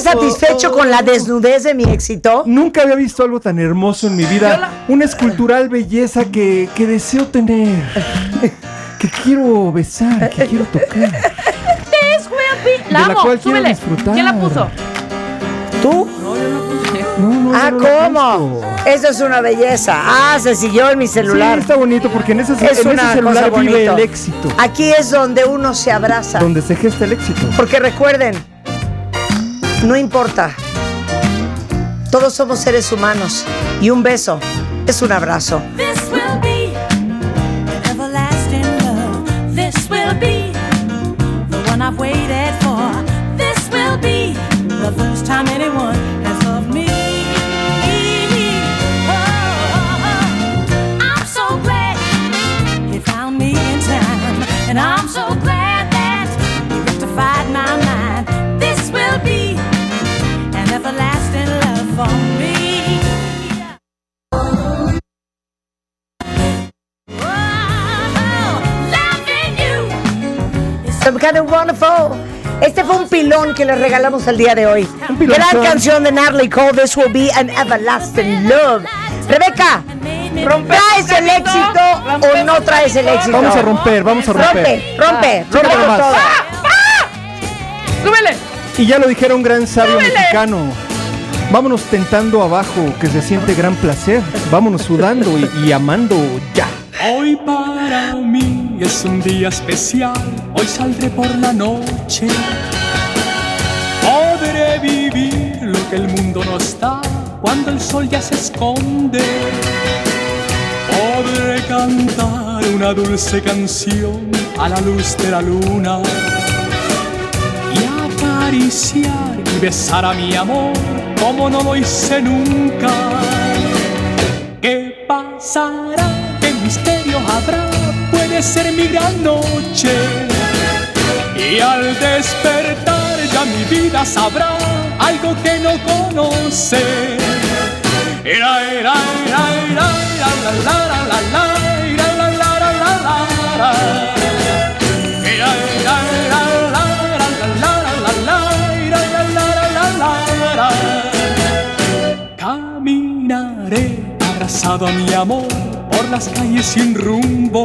sientes satisfecho con la desnudez de mi éxito? Nunca había visto algo tan hermoso en mi vida. Una escultural belleza que, que deseo tener. (laughs) Que quiero besar, que (laughs) quiero tocar. La De la amo, cual quiero súbele. disfrutar. ¿Quién la puso? ¿Tú? No, yo no la puse. No, no, Ah, no ¿cómo? Eso es una belleza. Ah, se siguió en mi celular. Sí, está bonito porque en ese, es en una ese celular vive bonito. el éxito. Aquí es donde uno se abraza. Donde se gesta el éxito. Porque recuerden, no importa. Todos somos seres humanos y un beso es un abrazo. Que les regalamos el día de hoy. Gran canción de Natalie Cole, This Will Be an Everlasting Love. Rebeca, ¿traes el éxito o no traes el éxito? Vamos a romper, vamos a romper. Rompe, rompe, rompe nomás. todo. ¡Súbele! Y ya lo dijera un gran sabio mexicano. Vámonos tentando abajo, que se siente gran placer. Vámonos sudando y, y amando ya. Hoy para mí es un día especial, hoy saldré por la noche. Mundo no está cuando el sol ya se esconde. Podré cantar una dulce canción a la luz de la luna y acariciar y besar a mi amor como no lo hice nunca. ¿Qué pasará? ¿Qué misterio habrá? Puede ser mi gran noche. Y al despertar ya mi vida sabrá algo que no conoce. Era, era, era, era, la, la, la, la, la, era, era, la, la, la, la, la, Caminaré abrazado a mi amor por las calles sin rumbo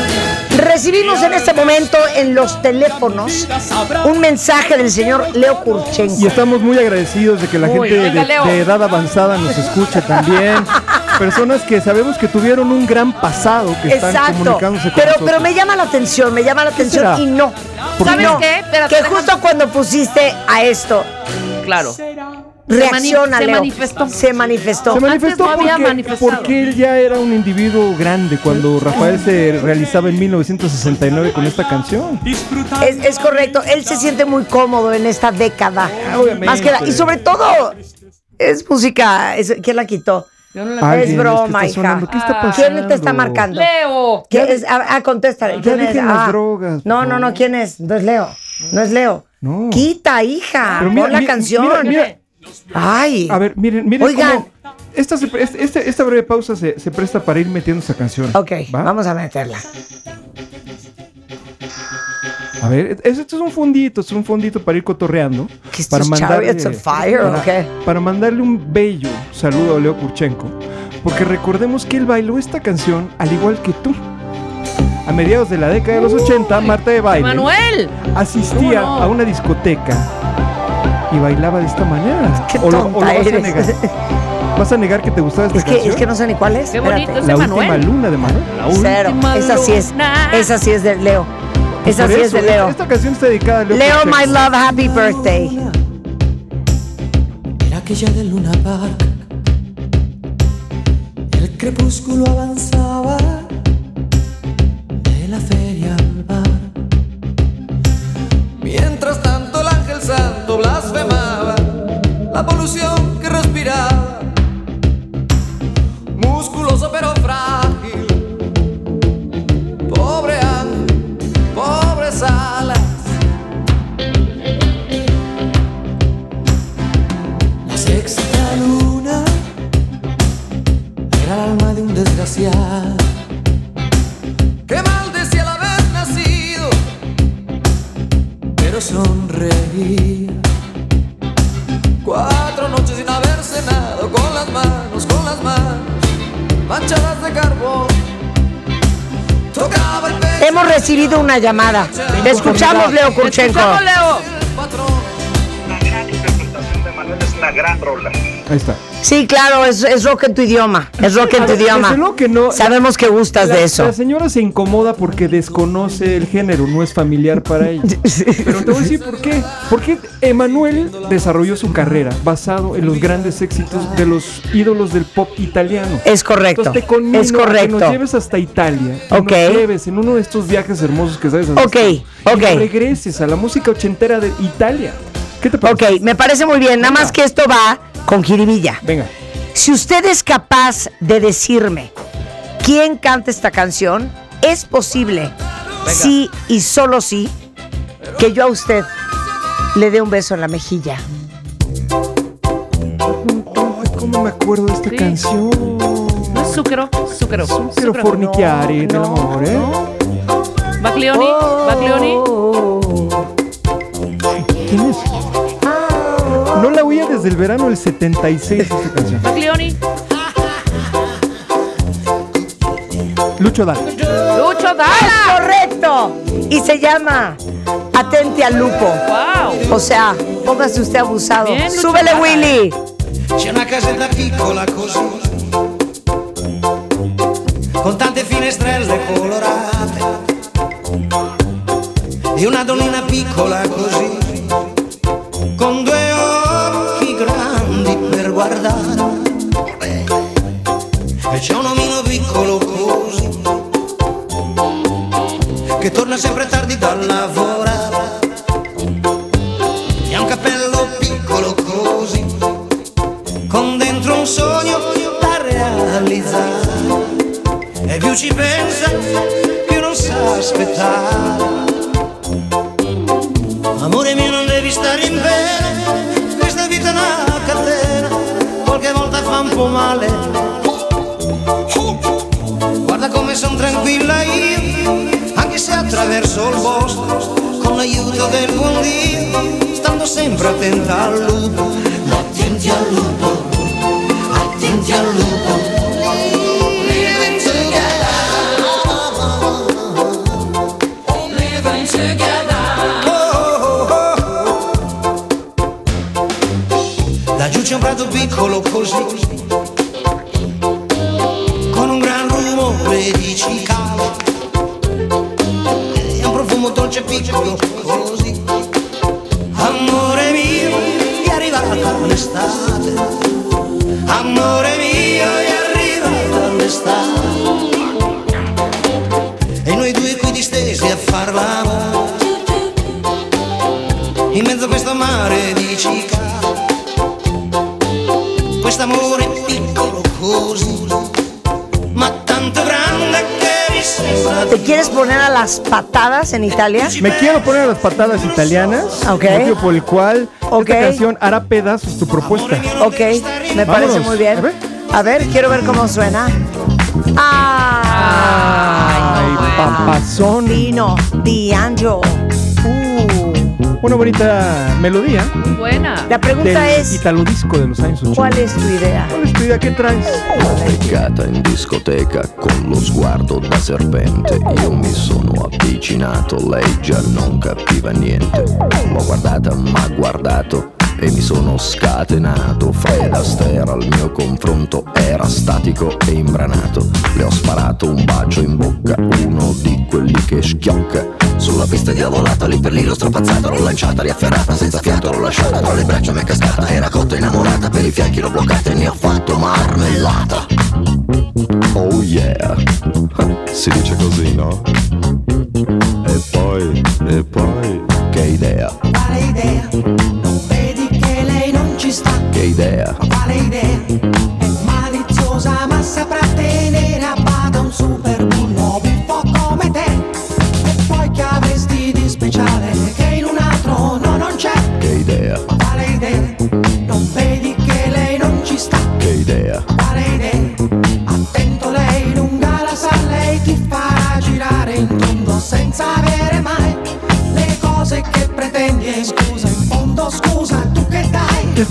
Recibimos en este momento en los teléfonos un mensaje del señor Leo Kurchenko. Y estamos muy agradecidos de que la Uy, gente venga, de, edad avanzada nos escuche también. (laughs) Personas que sabemos que tuvieron un gran pasado, que están comunicándose con Pero, nosotros. pero me llama la atención, me llama la atención será? y no. ¿Por ¿Sabes qué? qué? Espérate, que justo cuando pusiste a esto, Claro. Reacciona, se Leo. manifestó. Se manifestó. Se manifestó no había porque, porque él ya era un individuo grande cuando Rafael se realizaba en 1969 con esta canción. Es, es correcto, él se siente muy cómodo en esta década. Ah, obviamente. Más que la- y sobre todo, es música. es- ¿Quién la quitó? Yo no la- Alguien es es que broma, hija. ¿Qué está ¿Quién te está pasando? marcando? Leo. ¿Quién es? Ah, ah, contéstale. Ya ¿Quién es? dejen las Ah. drogas, No, no, no. ¿quién es? No es Leo. No es Leo. No. Quita, hija. Pero mira, Pon la mira, canción. mira, mira. Ay. A ver, miren, miren Oigan. cómo- Esta, se este- este- esta breve pausa se, se presta para ir metiendo esa canción. Ok, ¿va? vamos a meterla. A ver, es- esto es un fondito, es un fondito para ir cotorreando. ¿Qué para of Fire para, qué? para mandarle un bello saludo a Leo Kurchenko. Porque recordemos que él bailó esta canción al igual que tú. A mediados de la década de los 80, Marta de Baile Manuel. asistía ¿Cómo no? a una discoteca y bailaba de esta manera. (laughs) Qué o lo, o lo tonta vas a eres. negar. ¿Vas a negar que te gustaba esta Es que, canción? es que no sé ni cuál es. Qué Espérate. bonito, es La de última Manuel. luna de Manuel. Cero. última Esa sí es. Esa sí es de Leo. Esa Por sí es eso, de Leo. Esta canción está dedicada a Leo. Leo, my love, happy birthday. Era aquella del Luna Park. El crepúsculo avanzaba de la feria santo blasfemaba la polución sonreía. Cuatro noches sin haber cenado con las manos, con las manos manchadas de carbón. Tocaba el pecho. Hemos recibido una llamada. Te escuchamos, Leo Kurchenko. Escuchamos, Leo. La gran interpretación de Manuel es una gran rola. Ahí está. Sí, claro, es, es rock en tu idioma. Es rock en tu Desde idioma. que no. Sabemos que gustas La, de eso. la señora se incomoda porque desconoce el género, no es familiar para ella. (laughs) Pero te voy a decir por qué. Porque Emanuel desarrolló su carrera basado en los grandes éxitos de los ídolos del pop italiano. Es correcto. Entonces te conmino Es a que correcto. nos lleves hasta Italia. que Ok. Nos lleves en uno de estos viajes hermosos que sabes hacer. Ok, Y ok. regreses a la música ochentera de Italia. ¿Qué te parece? Ok, me parece muy bien. Nada más que esto va con jiribilla. Venga. Si usted es capaz de decirme quién canta esta canción, es posible, sí y solo sí, que yo a usted le dé un beso en la mejilla. Ay, cómo me acuerdo de esta Sí. canción. No es Zucchero. Zucchero. Quiero Zucchero. fornichiare del amor, ¿eh? Baglioni. Baglioni. ¿Quién desde el verano del 76 esta canción. Lucho Dal. Lucho ¡Es Dalla. correcto! Y se llama Atente al lupo. Wow. O sea, póngase usted abusado. Bien, Súbele, Dalla. Willy. C'è una casetta piccola così, con tante finestrelle colorate, e una donnina piccola così, con due guardare. E c'è un omino piccolo così, che torna sempre tardi da lavorare, e ha un cappello piccolo così con dentro un sogno da realizzare. È più ci pensa, più non sa aspettare. Amore mio non devi stare in pena, qualche volta fa un po' male. Guarda come sono tranquilla io, anche se attraverso il bosco, con l'aiuto del buon Dio, stando sempre attenta al lupo, ma attenti al lupo, attenti al lupo. Polo push. Las patadas en Italia? Me quiero poner a las patadas italianas, Ok. motivo por el cual Ok. esta canción hará pedazos tu propuesta. Ok, me parece Vámonos. muy bien. A ver. A ver, quiero ver cómo suena. Ay, papazón. Vino, D'Angelo. Uh. Una bonita melodía Buena. La pregunta del es, italo disco de los años 80. ¿cuál es tu idea? ¿Cuál es tu idea? ¿Qué traes? Beccata in discoteca con lo sguardo da serpente Io mi sono avvicinato, lei già non capiva niente L'ho guardata, m'ha guardato e mi sono scatenato Fred Astaire al mio confronto era statico e imbranato Le ho sparato un bacio in bocca, uno di quelli che schiocca sulla pista diavolata, lì per lì l'ho strappazzata, l'ho lanciata, riafferrata, senza fiato l'ho lasciata, tra le braccia mi è cascata, era cotta innamorata, per i fianchi l'ho bloccata e ne ho fatto marmellata. Oh yeah, si dice così, no? E poi, e poi, che idea, Quale idea? Non vedi che lei non ci sta? che idea, Quale idea? È maliziosa ma saprà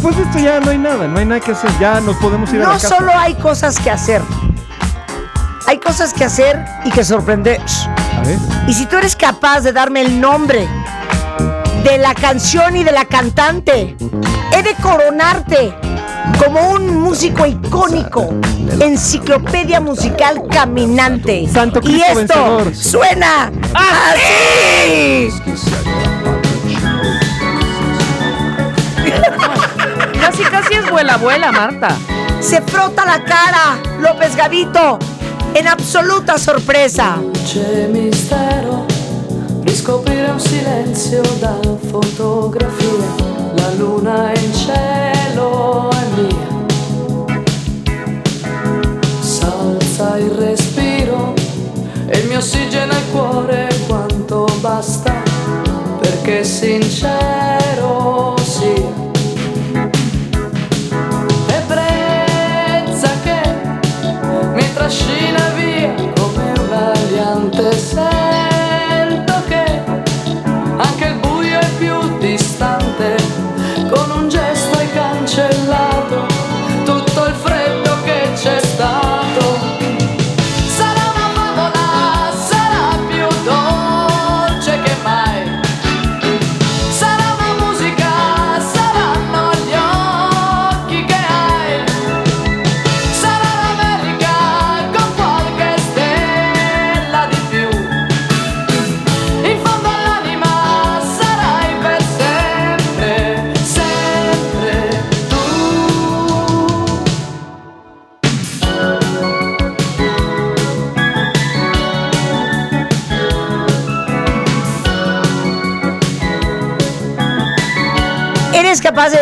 Después de esto ya no hay nada, no hay nada que hacer. Ya nos podemos ir a la No casa. solo hay cosas que hacer, hay cosas que hacer y que sorprender. A ver. Y si tú eres capaz de darme el nombre de la canción y de la cantante, he de coronarte como un músico icónico, enciclopedia musical caminante. Santo y esto vencedor. suena así. Casi, casi es vuela, vuela, Marta. Se frota la cara, López Gavito, en absoluta sorpresa. C'è mistero, riscoprire un silenzio da fotografia. La luna in cielo è mia. S'alza il respiro e il mio ossigeno al cuore quanto basta perché sincero the side.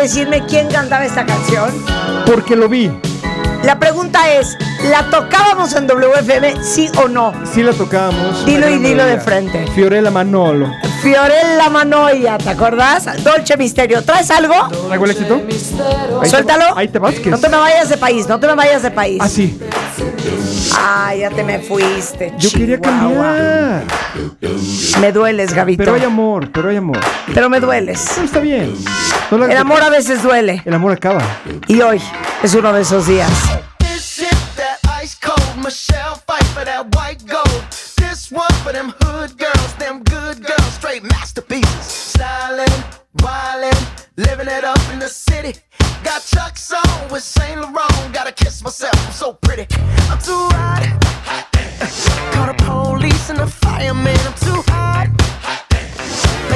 Decirme quién cantaba esta canción? Porque lo vi. La pregunta es, ¿la tocábamos en WFM, sí o no? Sí la tocábamos. Dilo y dilo de frente. Fiorella Manolo. Fiorella Manoia, ¿te acordás? Dolce Misterio. ¿Traes algo? ¿Traigo el éxito? Ahí te- Suéltalo. ahí te Vázquez. No te me vayas de país, no te me vayas de país. Ah, sí. Ay, ya te me fuiste. Yo quería cambiar. Me dueles, Gabito. Pero hay amor, pero hay amor. Pero me dueles. Pero está bien. No la- El amor a veces duele. El amor acaba. Y hoy es uno de esos días. Living it up in the city. Got Chuck's on with Saint Laurent. Gotta kiss myself, I'm so pretty. I'm too hot. Call the police and the fireman.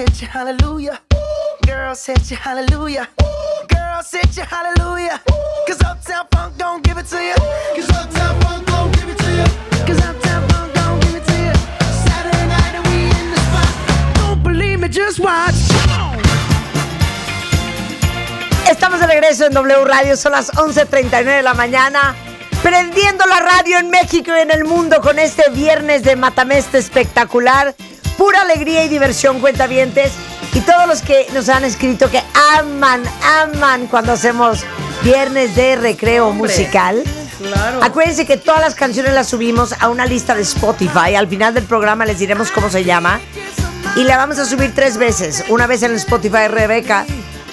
Hit you, hallelujah. Girls hit you, hallelujah. Girls hit you, hallelujah. Cause Uptown Funk don't give it to you. Cause Uptown Funk don't give it to you. Cause Uptown Funk don't give it to you. Saturday night and we in the spot. Don't believe me, just watch. Estamos de regreso en W Radio, son las 11.39 de la mañana. Prendiendo la radio en México y en el mundo con este viernes de Matameste espectacular. Pura alegría y diversión, cuentavientes. Y todos los que nos han escrito que aman, aman cuando hacemos viernes de recreo Hombre, musical. Claro. Acuérdense que todas las canciones las subimos a una lista de Spotify. Al final del programa les diremos cómo se llama. Y la vamos a subir tres veces. Una vez en el Spotify de Rebeca.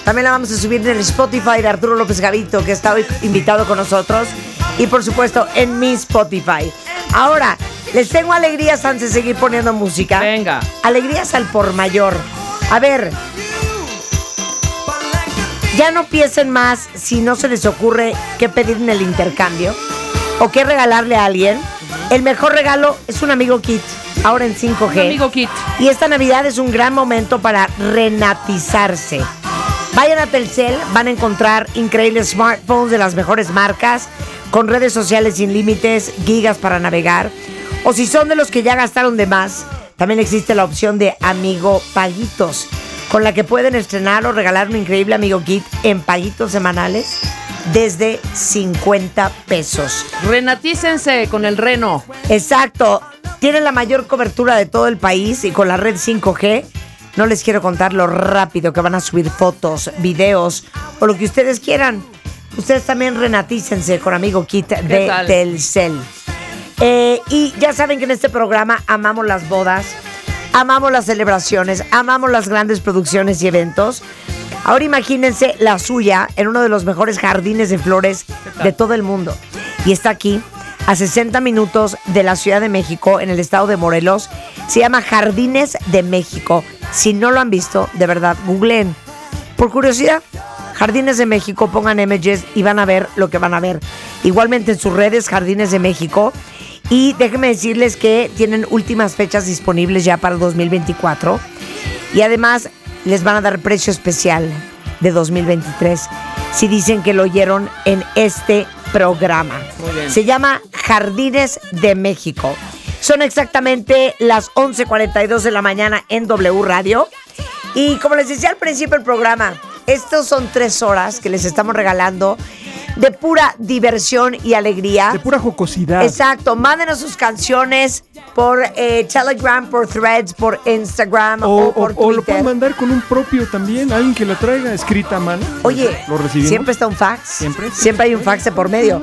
También la vamos a subir en el Spotify de Arturo López Gavito, que está hoy invitado con nosotros. Y por supuesto en mi Spotify. Ahora, les tengo alegrías antes de seguir poniendo música. Venga. Alegrías al por mayor. A ver. Ya no piensen más si no se les ocurre qué pedir en el intercambio o qué regalarle a alguien. El mejor regalo es un amigo kit, ahora en 5G. Un amigo kit. Y esta Navidad es un gran momento para renatizarse. Vayan a Telcel, van a encontrar increíbles smartphones de las mejores marcas, con redes sociales sin límites, gigas para navegar. O si son de los que ya gastaron de más, también existe la opción de Amigo Paguitos, con la que pueden estrenar o regalar un increíble Amigo Kit en paguitos semanales desde 50 pesos. Renatícense con el reno. Exacto. Tienen la mayor cobertura de todo el país y con la red 5G. No les quiero contar lo rápido que van a subir fotos, videos o lo que ustedes quieran. Ustedes también renatícense con Amigo Kit de? Telcel. Eh, y ya saben que en este programa amamos las bodas, amamos las celebraciones, amamos las grandes producciones y eventos. Ahora imagínense la suya en uno de los mejores jardines de flores de todo el mundo. Y está aquí, a 60 minutos de la Ciudad de México, en el estado de Morelos. Se llama Jardines de México. Si no lo han visto, de verdad, googleen. Por curiosidad, Jardines de México, pongan images y van a ver lo que van a ver. Igualmente en sus redes, Jardines de México. Y déjenme decirles que tienen últimas fechas disponibles ya para el 2024. Y además les van a dar precio especial de 2023 si dicen que lo oyeron en este programa. Muy bien. Se llama Jardines de México. Son exactamente las 11.42 de la mañana en W Radio. Y como les decía al principio del programa, estos son tres horas que les estamos regalando de pura diversión y alegría. De pura jocosidad. Exacto, mándenos sus canciones por eh, Telegram, por Threads, por Instagram o, O, o- por o lo Twitter. pueden mandar con un propio también, alguien que la traiga escrita a mano. Oye, lo recibimos. siempre está un fax. Siempre. Siempre hay un fax de por medio.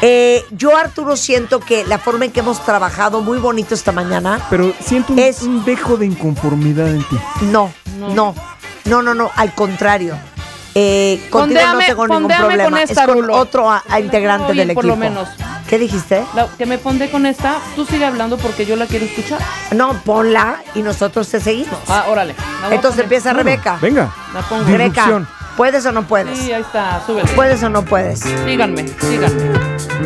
Eh, yo, Arturo, siento que la forma en que hemos trabajado muy bonito esta mañana. Pero siento un, un dejo de inconformidad en ti. No, no, no, no, no, al contrario. Eh, contigo no tengo ningún problema. con esta, es con Rulo. otro a- a integrante Oye, del por equipo. lo menos. ¿Qué dijiste? La- que me pondré con esta, tú sigue hablando porque yo la quiero escuchar. No, ponla y nosotros te seguimos. Ah, órale. Entonces empieza Rebeca. Venga. La pongo. Rebeca, ¿puedes o no puedes? Sí, ahí está, súbele. ¿Puedes o no puedes? Síganme, síganme.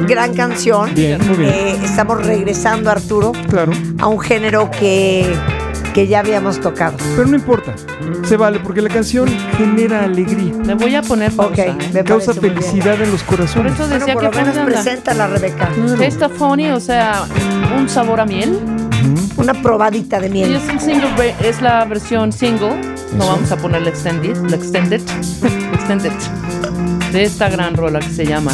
Gran canción. Bien, muy bien. Eh, estamos regresando, Arturo, Claro. a un género que, que ya habíamos tocado. Pero no importa. Se vale porque la canción genera alegría. Le voy a poner pausa. Ok, ¿eh? me Causa felicidad en los corazones. Por eso Bueno, decía por que lo menos fue una- preséntala, Rebeca. Taste of honey, o sea, un sabor a miel. Una probadita de Y miel. es, un single, es la versión single. No vamos a poner la extended, la (laughs) extended, extended de esta gran rola que se llama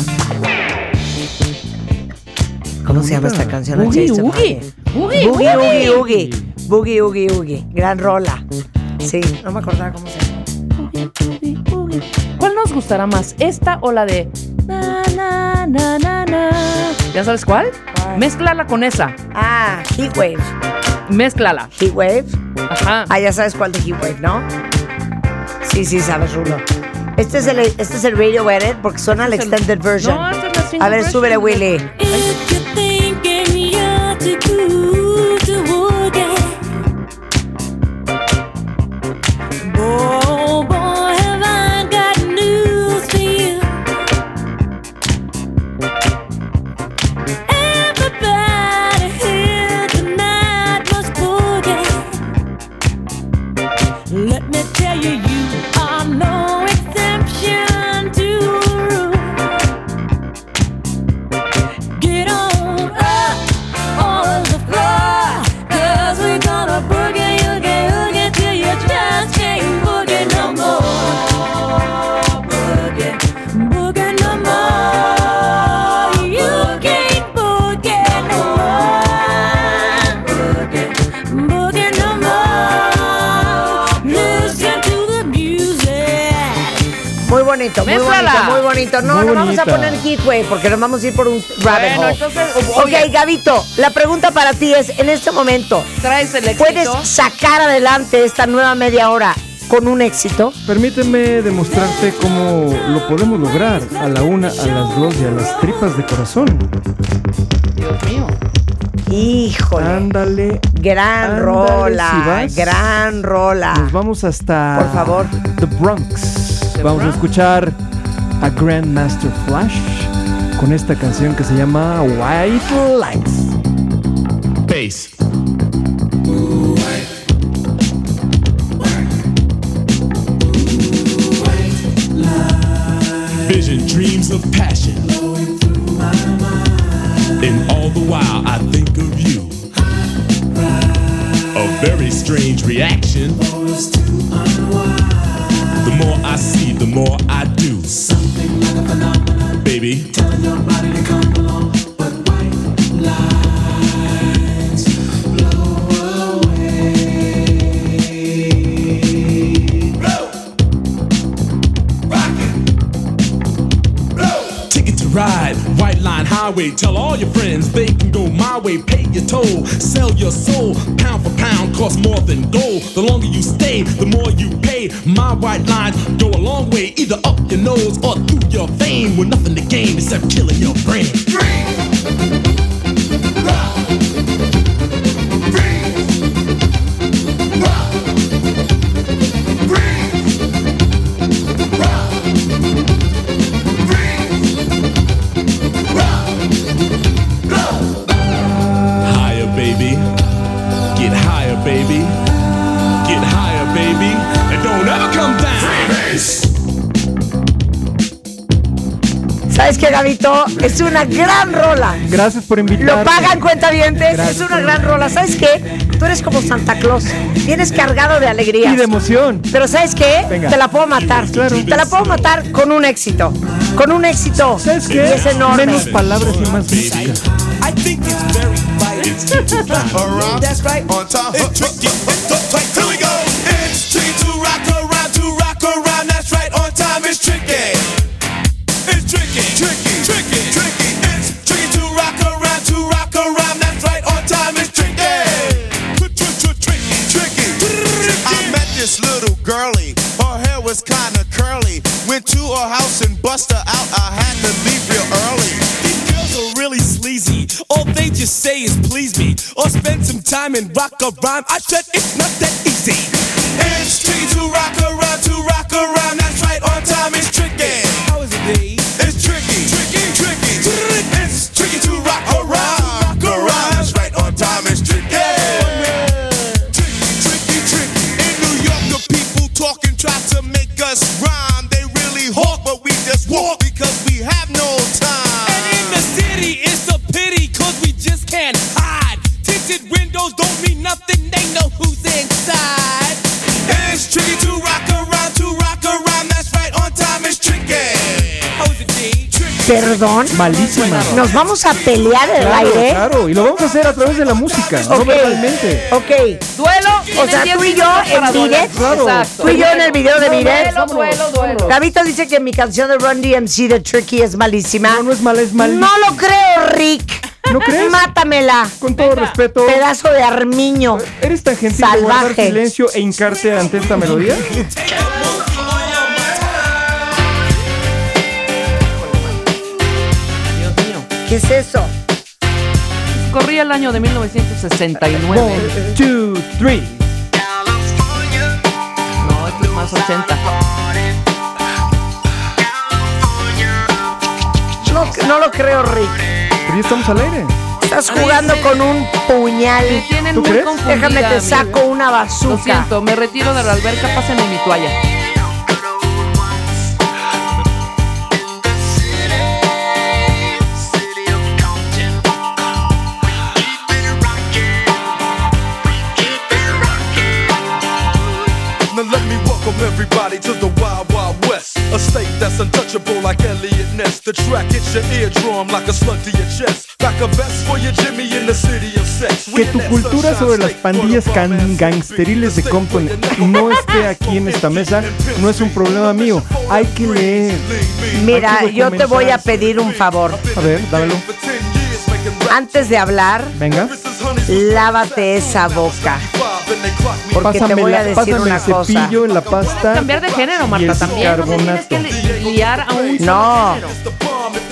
¿Cómo se llama esta canción? Oogie, Taste of Oogie. Honey. Oogie, Boogie, Oogie. Oogie. Gran rola. Sí, no me acordaba cómo se llama. ¿Cuál nos gustará más? ¿Esta o la de na na na na na? ¿Ya sabes cuál? Mézclala con esa. Ah, Heatwave. Mézclala. Heatwave. Ajá. Ah, ya sabes cuál de Heatwave, ¿no? Sí, sí, sabes, Rulo. Este es el, este es el radio edit porque suena la Este es el- extended version. No, esta es la A ver, version. súbele, Willy. Bonito, muy Mézclala. bonito, muy bonito. No, Muy no vamos a bonita. poner Heatwave porque nos vamos a ir por un rabbit Bueno, hole. entonces, Ok. Gabito, la pregunta para ti es, en este momento, ¿Traes el éxito? ¿puedes sacar adelante esta nueva media hora con un éxito? Permíteme demostrarte cómo lo podemos lograr a la una, a las dos y a las tripas de corazón. Dios mío. Híjole. Ándale. Gran Ándale, rola, si vas. gran rola. Nos vamos hasta Por favor. The Bronx. The vamos Bronx. a escuchar a Grandmaster Flash con esta canción que se llama White Lights. Bass. Vision, dreams of passion. And all the while I think of you. A very strange reaction. The more I see, the more I do. Something like a phenomenon. Baby. Telling your body to come along. But white lights highway. Tell all your friends they can go my way. Pay your toll, sell your soul. Pound for pound, cost more than gold. The longer you stay, the more you pay. My white lines go a long way, either up your nose or through your vein. With nothing to gain except killing your brain. And don't ever come down. ¿Sabes qué, Gabito? Es una gran rola. Gracias por invitarme. Lo pagan cuentavientes. Gracias Es una gran rola. ¿Sabes qué? Tú eres como Santa Claus. Vienes cargado de alegría. Y de emoción. Pero ¿sabes qué? Venga. Te la puedo matar. Te la puedo matar con un éxito. Con un éxito. ¿Sabes Y qué? es enorme. Menos palabras y más música. I think it's very vital. (laughs) That's right. On time. A rhyme. I said it's not that Perdón. Malísima. Nos vamos a pelear el Claro, aire. claro. Y lo vamos a hacer a través de la música, no Ok. verbalmente. Ok. Duelo. O sea, tú y 10 yo en. Biret. Claro. Exacto. Tú y yo en el video de Biret. Duelo, duelo, duelo. Gabito dice que mi canción de Run DMC de Tricky es malísima. No, no es mala, es malísima. No lo creo, Rick. ¿No crees? Mátamela. Con todo respeto. Pedazo de armiño. ¿Eres tan gentil de guardar Salvaje. silencio e hincarte ante esta melodía? (laughs) ¿Qué es eso? Corría el año de 1969. One, two, three. No, esto es más 80. No, no lo creo, Rick. Pero ya estamos al aire. Estás jugando con un puñal. Me tienen ¿Tú muy crees? confundida, Déjame te amiga. saco una Lo bazooka. siento, me retiro de la alberca, pásenme mi toalla. Everybody to the Wild Wild West. A state that's untouchable like Elliot Ness. The track hits your eardrum like a slug to your chest. Back a vest for your Jimmy in the city of sex. Que tu cultura sobre las pandillas can- gangsteriles de Compton no esté aquí en esta mesa no es un problema mío. Hay que leer. Mira, yo te voy a pedir un favor. A ver, dámelo. Antes de hablar, Venga. lávate esa boca. Porque te voy a la- decir pásame una el cosa. cepillo, la pasta. Cambiar de género, Marta, también. No tienes que liar a un No.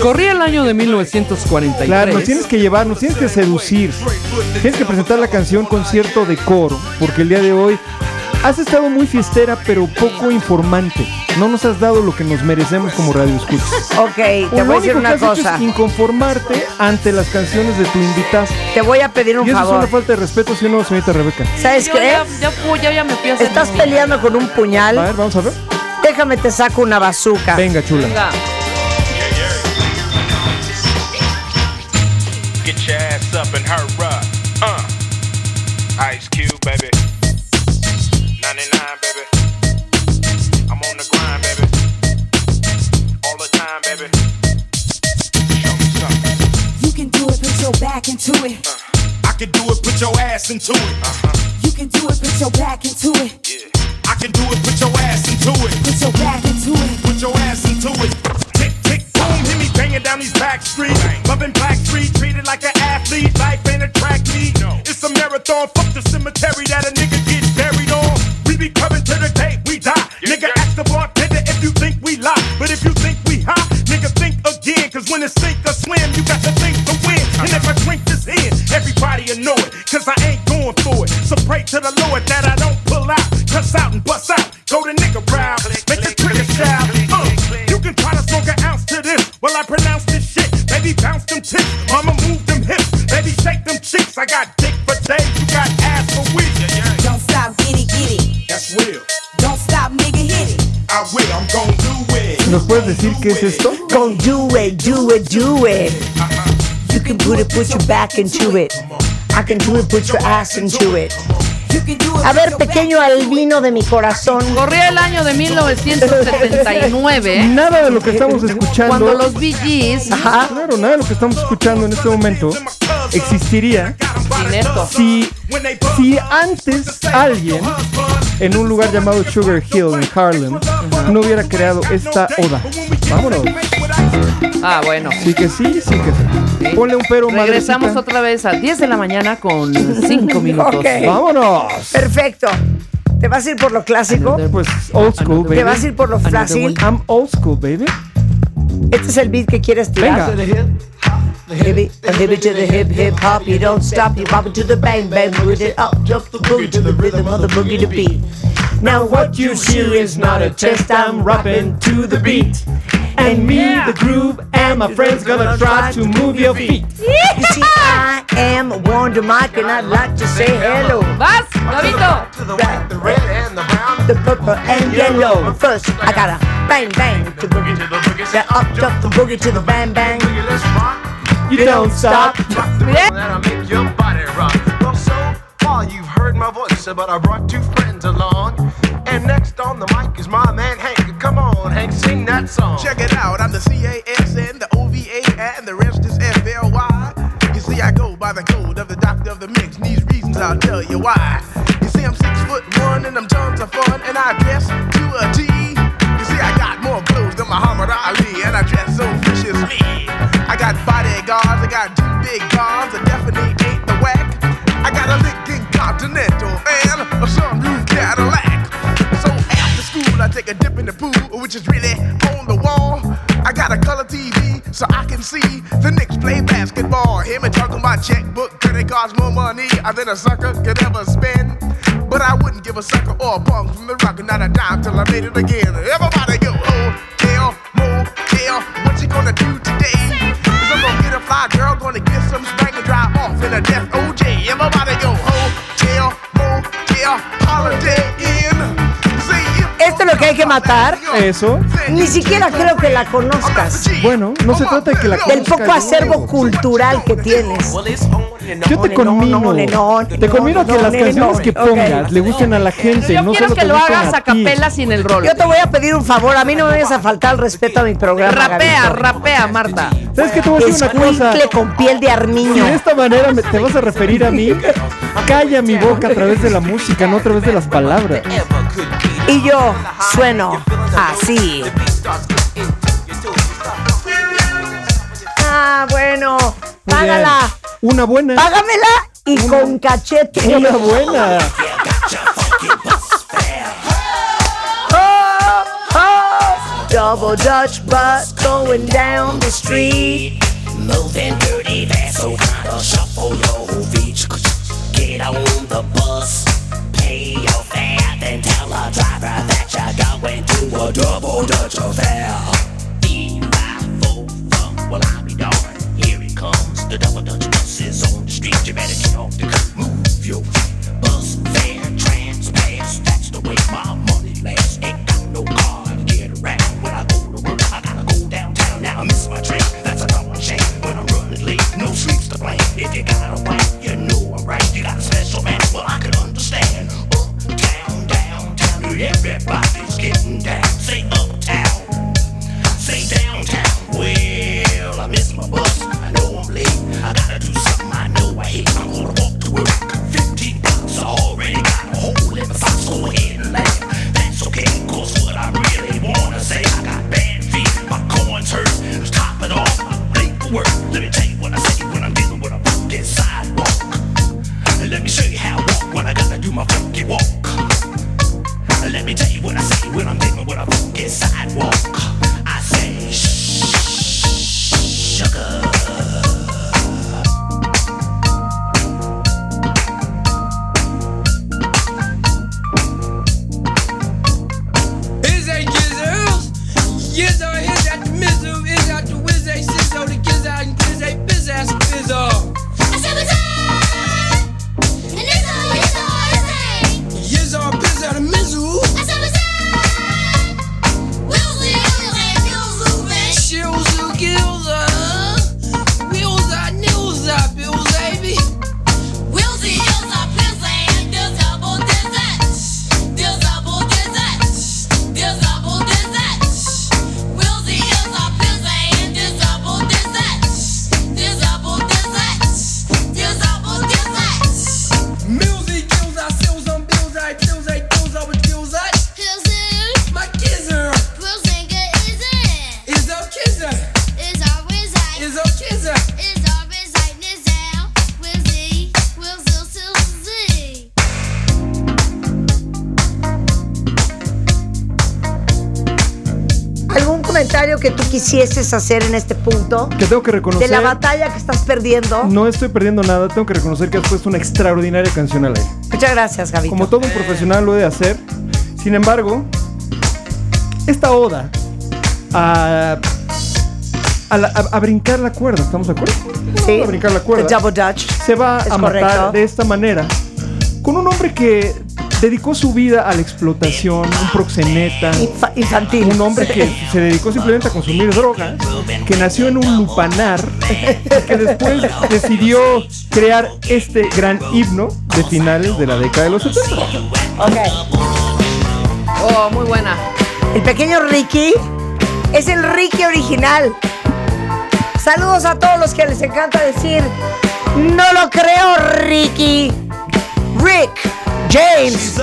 Corría el año de 1943. Claro, nos tienes que llevar, nos tienes que seducir. Tienes que presentar la canción con cierto decoro, porque el día de hoy has estado muy fiestera, pero poco informante. No nos has dado lo que nos merecemos como radio escuchas. (laughs) Ok, te voy a decir único que una hecho cosa. es inconformarte ante las canciones de tu invitado. Te voy a pedir un Y eso es una favor. falta de respeto, ¿sí o no, señorita Rebeca? ¿Sabes Yo qué? ya, ya, fui, ya, ya me fui a hacer Estás peleando con un A puñal. ver, vamos a ver. Déjame te saco una bazooka. Venga, chula. Venga. Get your ass up and hurry up. Uh. Ice Cube, baby. Back into it. Uh-huh. I can do it, put your ass into it. Uh-huh. You can do it, put your back into it. I can do it, put your ass into it. Put your back into it. Put your ass into it. Tick, tick, boom, hit me banging down these back streets. Loving Black Street, treated like an athlete. Life ain't a track meet. It's a marathon. Fuck the cemetery that a win. And if I drink this in, everybody will know it. Cause I ain't going for it. So pray to the Lord that I don't pull out. Cuss out and bust out. Go the nigga round. Make the trigger shout. Uh, you can try to smoke an ounce to this. Well, I pronounce this shit. Baby, bounce them tits. Mama, move them hips. Baby, shake them cheeks. I got dick for days. You got ass for weeks. Don't stop, get it, get it. That's real. Don't stop, nigga, hit it. I will. I'm gon' do it. ¿Nos puedes decir qué es esto? Go do it, do it, do it. You can put it, put your back into it. I can do it, put your ass into it. A ver, pequeño albino de mi corazón. Corría el año de 1979. Nada de lo que estamos escuchando. Cuando los Bee Gees. Claro, nada de lo que estamos escuchando en este momento existiría si, si antes alguien en un lugar llamado Sugar Hill en Harlem no hubiera creado esta oda. Vámonos. Ah, bueno. Sí que sí, sí que sí. Ponle un pero, Regresamos madrecita. otra vez a 10 de la mañana con (laughs) 5 minutos. Ok. Vámonos. Perfecto. ¿Te vas a ir por lo clásico? Pues old school, baby. ¿Te vas a ir por lo fácil? I'm old school, baby. Este es el beat que quieres tirar. Venga. Hip it to the hip hip hop. You don't stop, you pop it to the bang bang. Move it up, jump the boogie to the rhythm of the boogie to beat. Now what you see is not a test. I'm rapping to the beat. And me, the groove, and my friends gonna try to move your feet. You see, I am Wonder Mike, and I'd like to say hello. ¡Vas, Gabito! The white, the red, and the brown, the purple and yellow. First, I gotta bang bang to boogie. The up, jump the boogie to the bang bang. You don't stop. That'll make your body rock. Well, so far you've heard my voice, but I brought two friends along. And next on the mic is my man Hank. Come on, Hank, sing that song. Check it out, I'm the CASN, the OVA, and the rest is FLY. You see, I go by the code of the doctor of the mix, and these reasons I'll tell you why. You see, I'm six foot one, and I'm tons of fun, and I dress to a T. You see, I got more clothes than Muhammad Ali, and I dress so viciously. I got bodyguards, I got two big guns, which is really on the wall. I got a color TV so I can see the Knicks play basketball. Hear me talking about checkbook, credit cards, more money than a sucker could ever spend. But I wouldn't give a sucker or a punk from the rock, not a dime till I made it again. Everybody go, oh, hotel, motel, what you gonna do today? Cause I'm gonna get a fly girl, gonna get some spank and drive off in a death OJ. Everybody go, que matar. Eso. Ni siquiera creo que la conozcas. Bueno, no se trata de que la Del poco yo. acervo cultural que tienes. Yo te conmino, te conmino a que las canciones que pongas le gusten a la gente, Yo no quiero solo que te lo gusten hagas a ti. capela sin el rol. Yo te voy a pedir un favor, a mí no me vayas a faltar el respeto a mi programa. Rapea, Gabito. rapea, Marta. ¿Sabes qué te voy a decir una cosa? Escuincle con piel de Si armiño. de esta manera me- te vas a referir a mí, calla mi boca a través de la música, no a través de las palabras. Y yo sueno así. Ah, bueno. Muy Págala. bien. Una buena. Págamela y con cachete. Una buena. Oh, (laughs) oh. Double Dutch butt going down the street. Moving dirty fast, so kinda shuffle your feet. Get on the bus, pay your fare, then tell a driver that you're going to a double Dutch affair. D-5-4, well I'll be darned. Here it comes, the double Dutch bus is on the street. You better get off the curb, move your feet. Bus fare, trans pass, that's the way my money lasts. Ain't got no car to get around when I go to work. I gotta go downtown now. I miss my train. That's a double shame when I'm running late. No sleeps to blame. If you got a wife, you know I'm right. You got a special man. Well, I can understand. Everybody's getting down. Say uptown, say downtown. Well, I miss my bus. I know I'm late. I gotta do something I know I hate. I'm gonna walk to work. 15 bucks. I already got a hole in the socks. Go ahead and laugh. That's okay, cause what I really wanna say, I got bad feet, my corns hurt. To top it off, I'm late for work. Let me tell you what I say when I'm dealing with a funky sidewalk. Let me show you how I walk when I gotta do my funky walk. When I'm dealing with a funky sidewalk. Que tú quisieses hacer en este punto Que tengo que reconocer. de la batalla que estás perdiendo. No estoy perdiendo nada, tengo que reconocer que has puesto una extraordinaria canción al aire. Muchas gracias, Gabito. Como todo un profesional lo he de hacer. Sin embargo, esta oda a, a, la- a- a brincar la cuerda, ¿estamos de acuerdo? Sí. A brincar la cuerda. The double dutch. Se va Es a matar correcto. de esta manera con un hombre que dedicó su vida a la explotación, un proxeneta. infantil. Un hombre que se dedicó simplemente a consumir drogas, que nació en un lupanar, que después decidió crear este gran himno de finales de la década de los 70. Oh, muy buena. El pequeño Ricky es el Ricky original. Saludos a todos los que les encanta decir, no lo creo, Ricky. Rick James.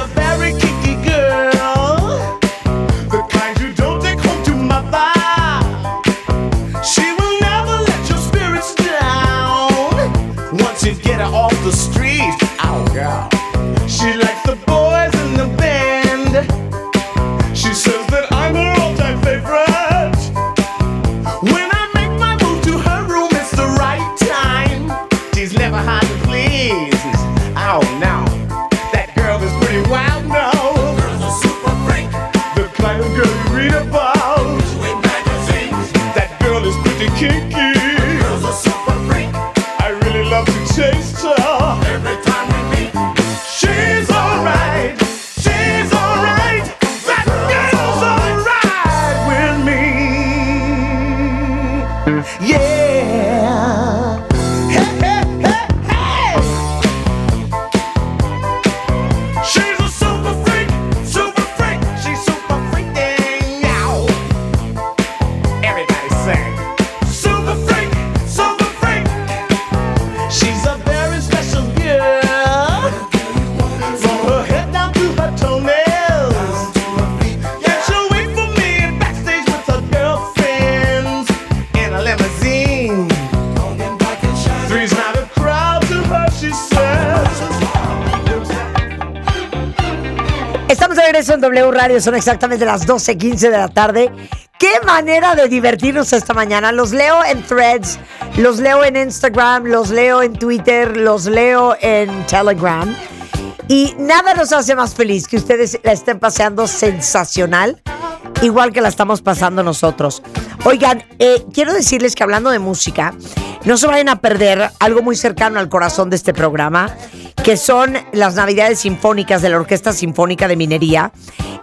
W Radio, son exactamente las 12.15 de la tarde. Qué manera de divertirnos esta mañana. Los leo en threads, los leo en Instagram, los leo en Twitter, los leo en Telegram. Y nada nos hace más feliz que ustedes la estén paseando sensacional, igual que la estamos pasando nosotros. Oigan, eh, quiero decirles que hablando de música, no se vayan a perder algo muy cercano al corazón de este programa, que son las Navidades Sinfónicas de la Orquesta Sinfónica de Minería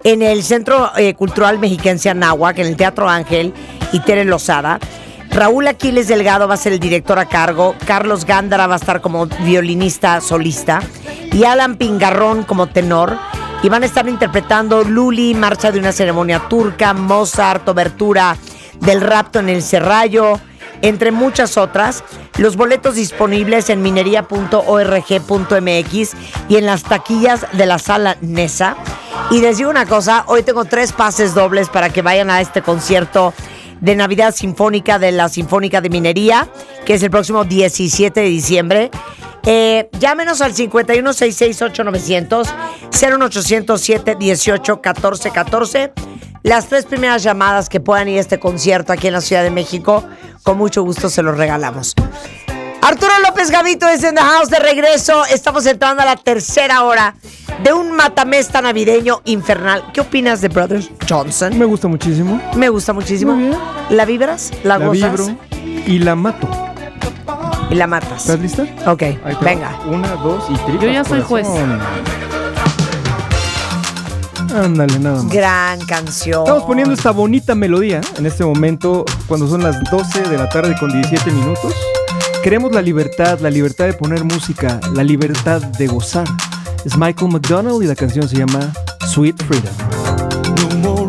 en el Centro eh, Cultural Mexiquense Anáhuac, en el Teatro Ángel y Tere Lozada. Raúl Aquiles Delgado va a ser el director a cargo, Carlos Gándara va a estar como violinista solista y Alan Pingarrón como tenor. Y van a estar interpretando Luli, Marcha de una ceremonia turca, Mozart, Obertura del rapto en el Serrallo, entre muchas otras. Los boletos disponibles en minería.org.mx y en las taquillas de la sala NESA. Y les digo una cosa, hoy tengo tres pases dobles para que vayan a este concierto de Navidad Sinfónica de la Sinfónica de Minería, que es el próximo 17 de diciembre. Eh, llámenos al 51668900 01807 18 14 14. Las tres primeras llamadas que puedan ir a este concierto aquí en la Ciudad de México, con mucho gusto se los regalamos. Arturo López Gavito es en The House de regreso. Estamos entrando a la tercera hora de un matamesta navideño infernal. ¿Qué opinas de Brothers Johnson? Me gusta muchísimo. Me gusta muchísimo. ¿La vibras? ¿La, La gozas? vibro y la mato. Y la matas. ¿Estás lista? Ok, va. venga. Una, dos y tripas. Yo ya soy juez. Ándale, nada más. Gran canción. Estamos poniendo esta bonita melodía en este momento, cuando son las 12 de la tarde con 17 minutos. Queremos la libertad, la libertad de poner música, la libertad de gozar. Es Michael McDonald y la canción se llama Sweet Freedom. No more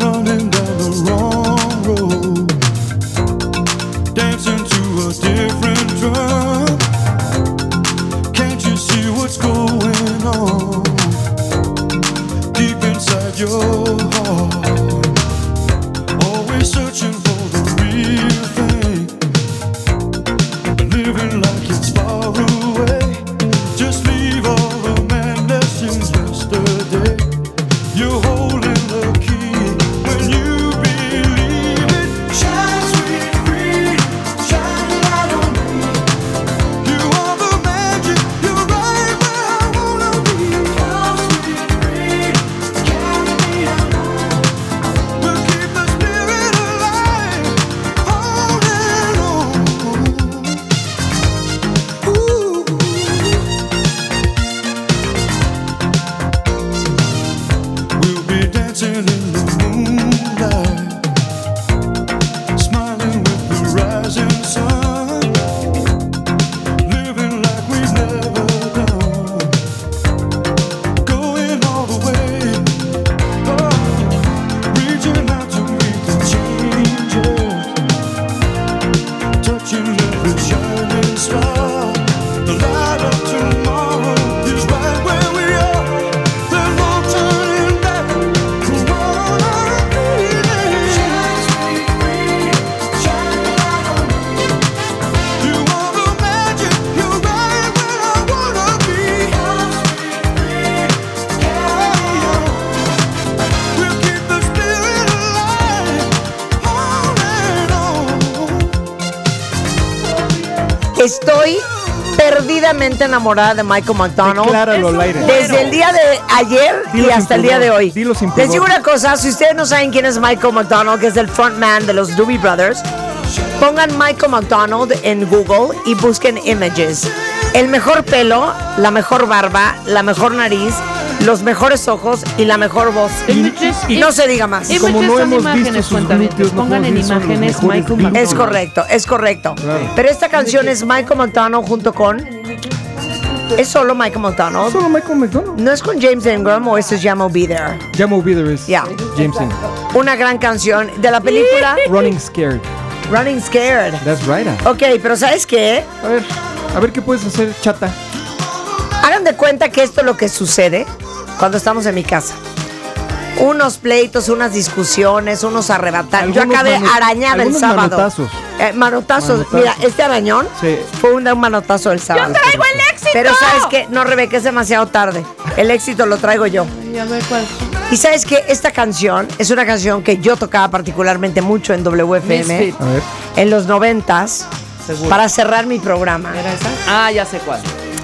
enamorada de Michael McDonald. Decláralo al aire. Desde el día de ayer Dilo y hasta el día de hoy. dilo sin Les digo una cosa, si ustedes no saben quién es Michael McDonald, que es el frontman de los Doobie Brothers, pongan Michael McDonald en Google y busquen images. El mejor pelo, la mejor barba, la mejor nariz, los mejores ojos y la mejor voz. Images, y no se diga más. Como no son hemos visto imágenes, sus cuentavientes, glúteos, no pongan podemos en imágenes Michael glúteos. Es correcto, es correcto. Pero esta canción es Michael McDonald junto con. ¿Es solo Michael McDonald? Solo Michael McDonald. ¿No es con James Ingram o este es Jam Be There? Ya me olvidé, es Ya. James Ingram. Una gran canción de la película (laughs) Running Scared. Running Scared. That's right. ah. Ok, pero ¿sabes qué? A ver, a ver qué puedes hacer, chata. Hagan de cuenta que esto es lo que sucede cuando estamos en mi casa. Unos pleitos, unas discusiones, unos arrebatados. Yo acabé arañada el sábado. manotazos. Eh, manotazos. Manotazos. Mira, este arañón Sí. fue un, un manotazo del sábado. traigo el éxito! Pero ¿sabes qué? No, Rebeca, es demasiado tarde. El éxito lo traigo yo. Y a ver cuál. Y ¿sabes qué? Esta canción es una canción que yo tocaba particularmente mucho en WFM Misfit. A ver. en los noventas Seguro. para cerrar mi programa. ¿Era esa? Ah, ya sé cuál.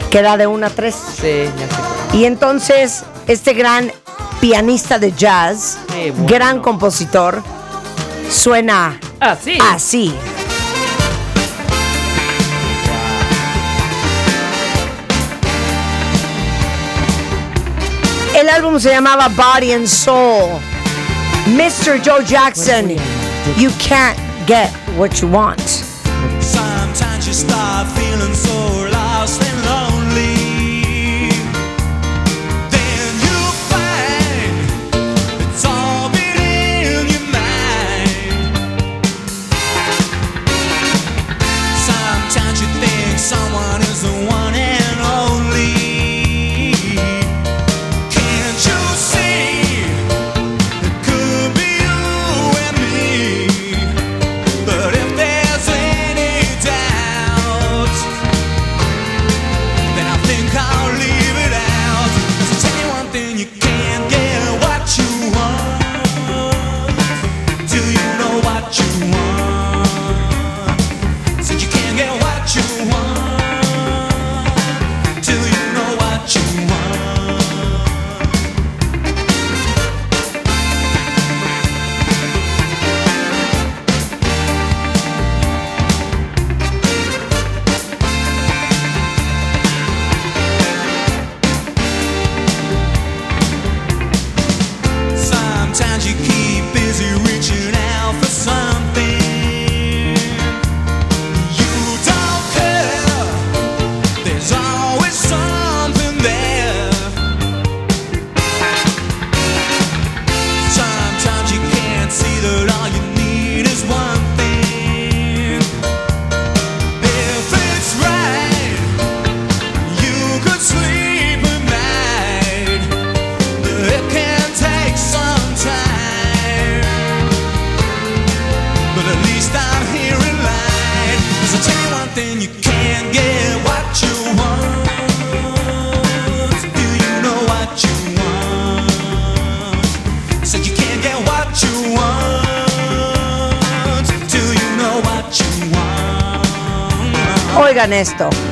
Que era de 1 a 3. Sí, ya sé cuál. Y entonces, este gran pianista de jazz, bueno. gran compositor, suena Ah, sí. así. Álbum se llamaba Body and Soul. Mr. Joe Jackson, you can't get what you want. Sometimes you start feeling so lost and lonely. Oigan esto.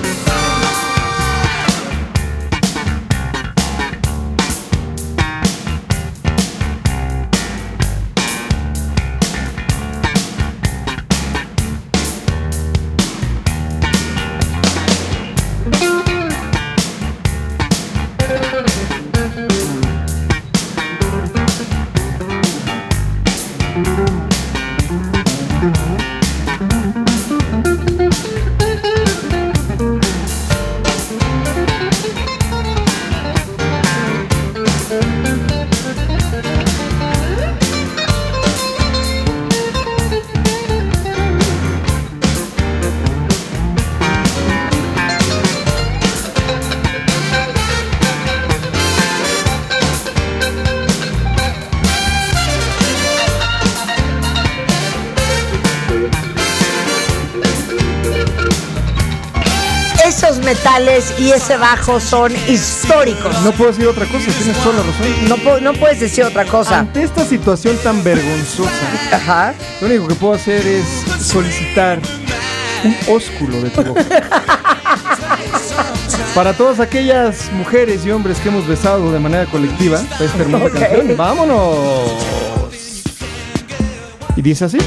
Y ese bajo son históricos. No puedo decir otra cosa, tienes toda la razón. No, no puedes decir otra cosa. Ante esta situación tan vergonzosa, lo único que puedo hacer es solicitar un ósculo de tu boca. (laughs) Para todas aquellas mujeres y hombres que hemos besado de manera colectiva, esta hermosa Ok. canción. ¡Vámonos! Y dice así.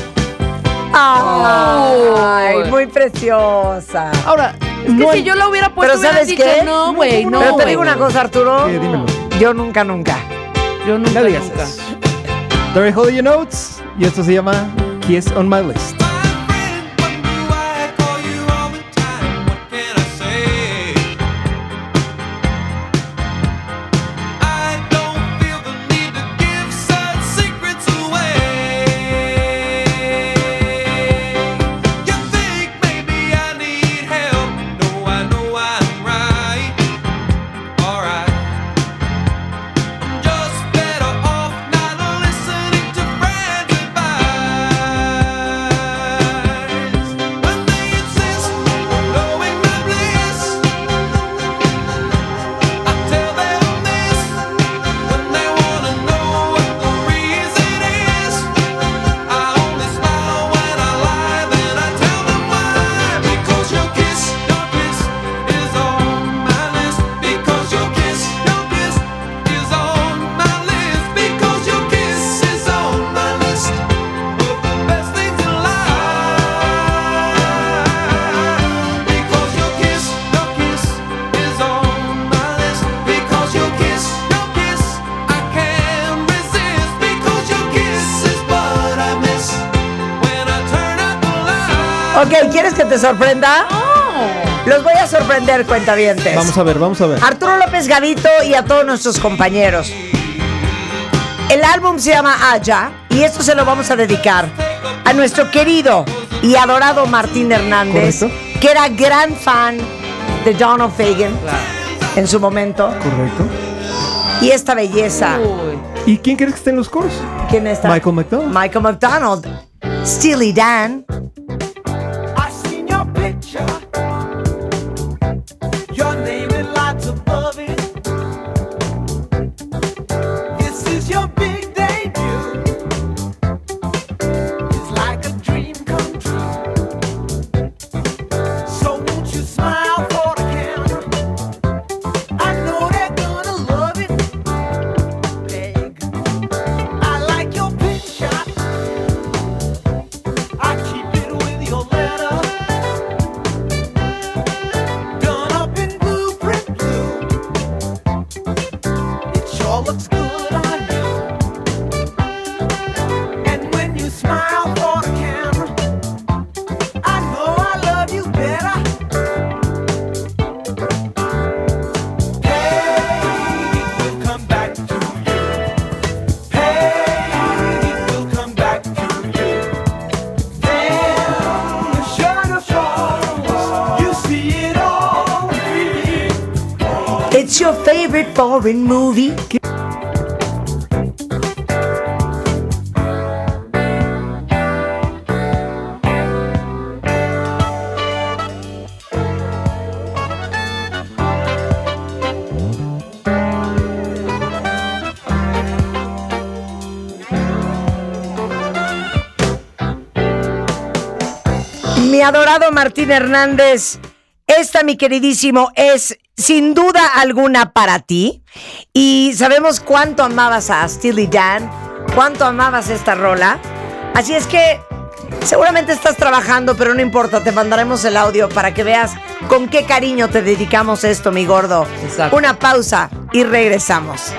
Ay, muy preciosa. Ahora, Es que si yo la hubiera puesto, Pero hubiera ¿sabes dicho, qué? no, güey, no, Pero te digo una cosa, Arturo. Dímelo. Yo nunca, nunca. Yo nunca, No digas nunca. eso. Very Holy Your Notes. Y esto se llama Kiss on My List. Sorprender, cuentavientes. Vamos a ver, vamos a ver. Arturo López Gavito y a todos nuestros compañeros. El álbum se llama Aya y esto se lo vamos a dedicar a nuestro querido y adorado Martín Hernández, Correcto. que era gran fan de Donald Fagan en su momento. Correcto. Y esta belleza. ¿Y quién crees que esté en los coros? ¿Quién está? Michael McDonald. Michael McDonald. Steely Dan. Favorite foreign movie. Mi adorado Martín Hernández, esta, mi queridísimo, es sin duda alguna para ti. Y sabemos cuánto amabas a Steely Dan, cuánto amabas esta rola. Así es que seguramente estás trabajando, pero no importa, te mandaremos el audio para que veas con qué cariño te dedicamos esto, mi gordo. Una pausa y regresamos.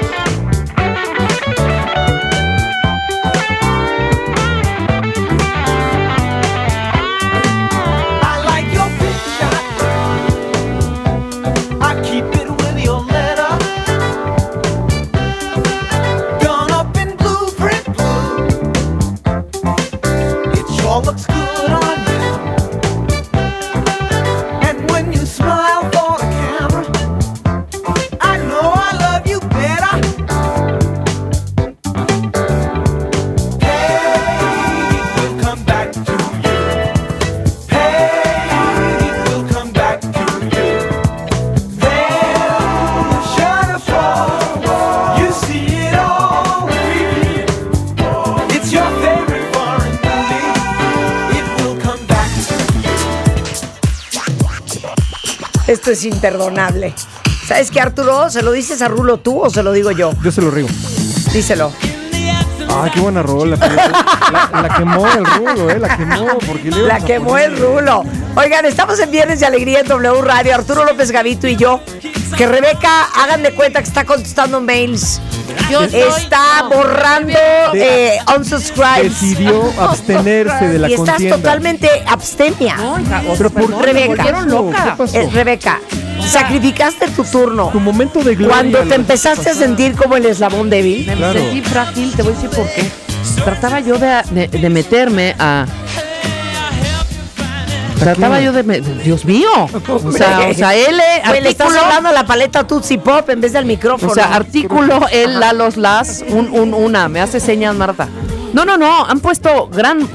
Esto es imperdonable. ¿Sabes qué, Arturo? ¿Se lo dices a Rulo tú o se lo digo yo? Yo se lo rigo. Díselo. Ah, qué buena rola. La, la quemó el rulo, ¿eh? La quemó. Porque le La quemó el rulo. Oigan, estamos en Viernes de Alegría en W Radio. Arturo López Gavito y yo. Que Rebeca, hagan de cuenta que está contestando mails. Yo soy- está no, borrando De- eh, unsubscribes. Decidió (laughs) abstenerse de la y estás contienda. totalmente abstemia. No, o Pero sea, me Rebeca. volvieron loca. Eh, Rebeca, sacrificaste tu turno. Tu momento de gloria. Cuando te empezaste a sentir como el eslabón débil. Me Claro. sentí frágil, te voy a decir por qué. Trataba yo de, de- de meterme a. Trataba yo de. me- Dios mío. O sea, o sea, L, Güey, le estás artículo. hablando la paleta Tootsie Pop en vez del micrófono. O sea, artículo, el, la, los, las, un, un, una. Me hace señas, Marta. No, no, no. Han puesto gran,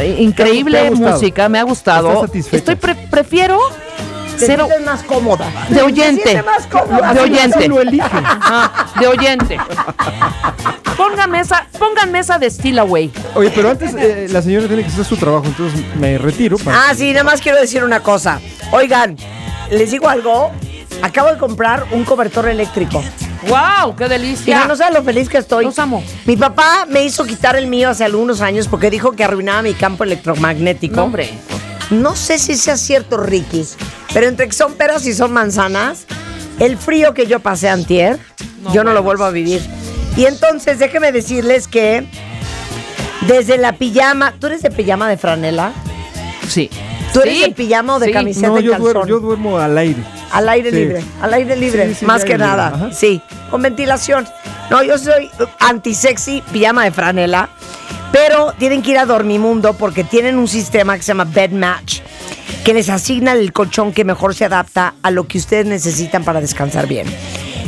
eh, increíble ¿Te ha gustado? música. Me ha gustado. Estoy pre- prefiero Te sientes más cómoda. de Te oyente. más cómoda. De oyente. Lo elige. Ah, de oyente. Pónganme esa, pónganme esa de Still Away. Oye, pero antes eh, la señora tiene que hacer su trabajo, entonces me retiro. para- Ah, sí, nada más quiero decir una cosa. Oigan, les digo algo. Acabo de comprar un cobertor eléctrico. ¡Wow! ¡Qué Mira, delicia! no sabes lo feliz que estoy. Los amo. Mi papá me hizo quitar el mío hace algunos años porque dijo que arruinaba mi campo electromagnético. No, hombre. No sé si sea cierto, Ricky, pero entre que son peras y son manzanas, el frío que yo pasé antier, No, yo no lo vuelvo a vivir. Y entonces, déjenme decirles que desde la pijama, ¿tú eres de pijama de franela? Sí. ¿Tú eres Sí. de pijama o de Sí. camiseta No, de yo calzón? duermo, yo duermo al aire. Al aire Sí. libre, al aire libre, Sí, sí, más que libre, nada. ajá. Sí, con ventilación. No, yo soy anti-sexy, pijama de franela, pero tienen que ir a Dormimundo porque tienen un sistema que se llama Bed Match, que les asigna el colchón que mejor se adapta a lo que ustedes necesitan para descansar bien.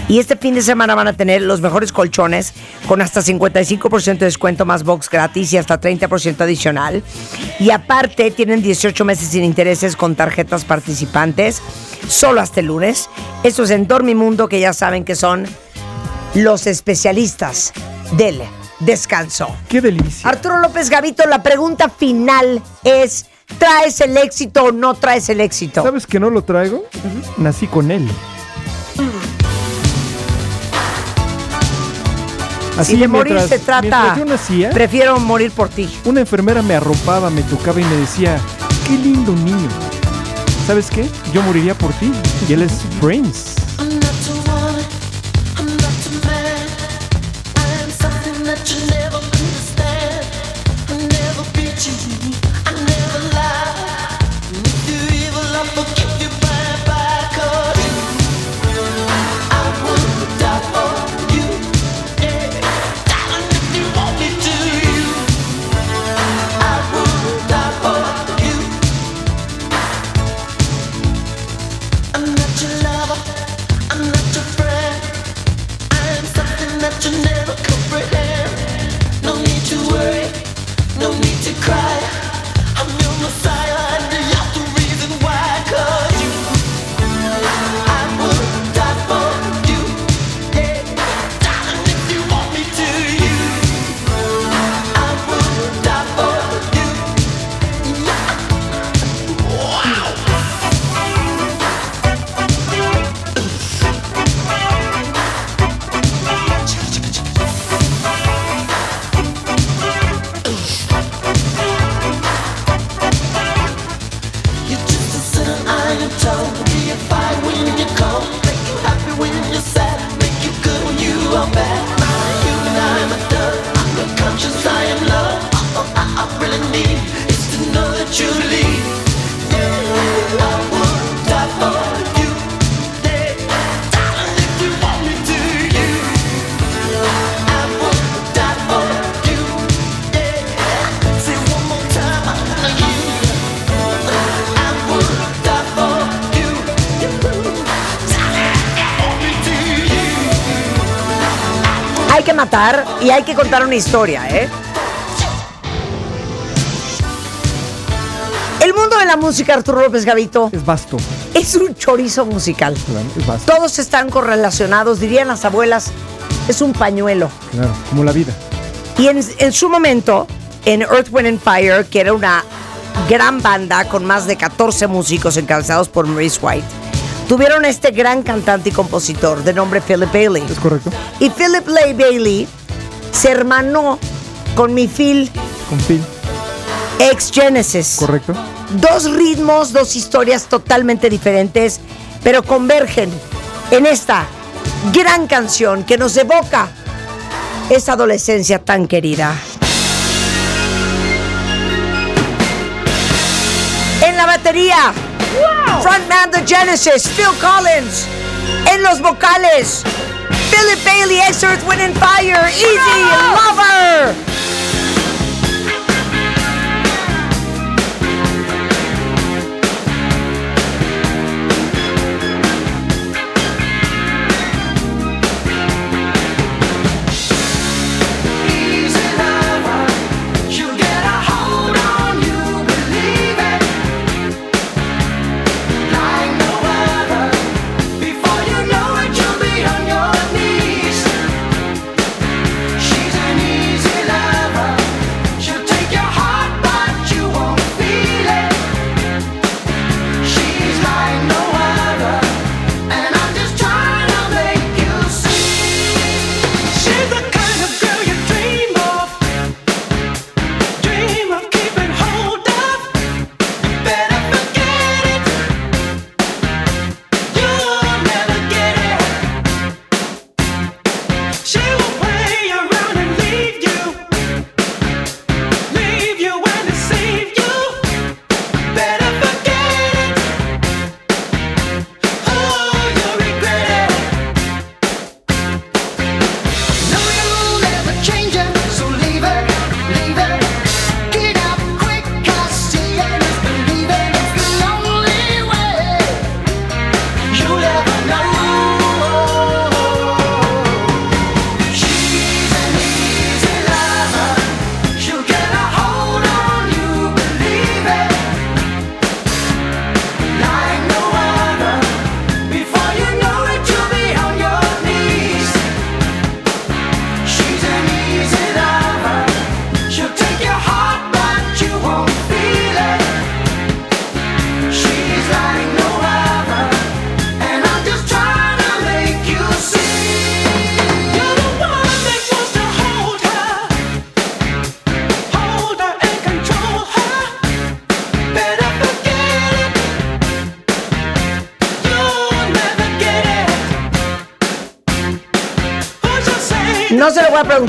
Y este fin de semana van a tener los mejores colchones con hasta 55% de descuento más box gratis y hasta 30% adicional. Y aparte tienen 18 meses sin intereses con tarjetas participantes solo hasta el lunes. Esto es en Dormimundo que ya saben que son los especialistas del descanso. Qué delicia. Arturo López Gavito, la pregunta final es, ¿traes el éxito o no traes el éxito? ¿Sabes que no lo traigo? Nací con él. si de morir mientras- se trata, mientras yo nacía, prefiero morir por ti. una enfermera me arropaba, me tocaba y me decía, qué lindo niño. ¿Sabes qué? Yo moriría por ti. Y él es Prince. Hay que contar una historia, ¿eh? El mundo de la música, Arturo López Gavito, Es vasto. es un chorizo musical. Claro, es vasto. Todos están correlacionados, dirían las abuelas, es un pañuelo. Claro, como la vida. Y en, en su momento, en Earth, Wind and Fire, que era una gran banda con más de 14 músicos encabezados por Maurice White, tuvieron este gran cantante y compositor de nombre Philip Bailey. Es correcto. Y Philip Lay Bailey se hermanó con mi Phil Con Phil. ex Genesis. Correcto. Dos ritmos, dos historias totalmente diferentes, pero convergen en esta gran canción que nos evoca esa adolescencia tan querida. En la batería, frontman de Genesis, Phil Collins. En los vocales, Philip Bailey, ex Earth, Wind and Fire, Easy, Lover.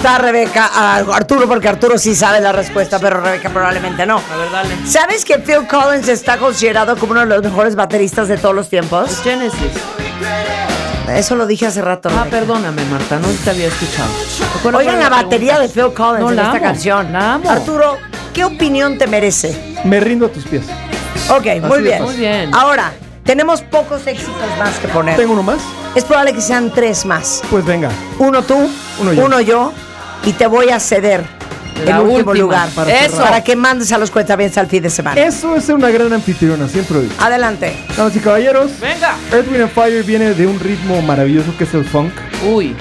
A Rebeca, a Arturo, porque Arturo sí sabe la respuesta, pero Rebeca probablemente no. A ver, dale. ¿Sabes que Phil Collins está considerado como uno de los mejores bateristas de todos los tiempos? Genesis. Eso lo dije hace rato. Ah, Rebeca. perdóname, Marta, no te había escuchado. ¿Cuál Oigan la batería de? Phil Collins No, en la esta amo, canción. la amo. Arturo, ¿qué opinión te merece? Me rindo a tus pies. Ok, muy bien. Muy bien. Ahora, tenemos pocos éxitos más que poner. ¿Tengo uno más? Es probable que sean tres más. Pues venga. Uno tú, Uno yo. uno yo, y te voy a ceder La el último última. lugar. Para Eso. Para que mandes a los cuentavientes al fin de semana. Eso es ser una gran anfitriona, siempre lo digo. Adelante. Damas y caballeros, Venga. Earth, Wind and Fire viene de un ritmo maravilloso que es el funk. Uy.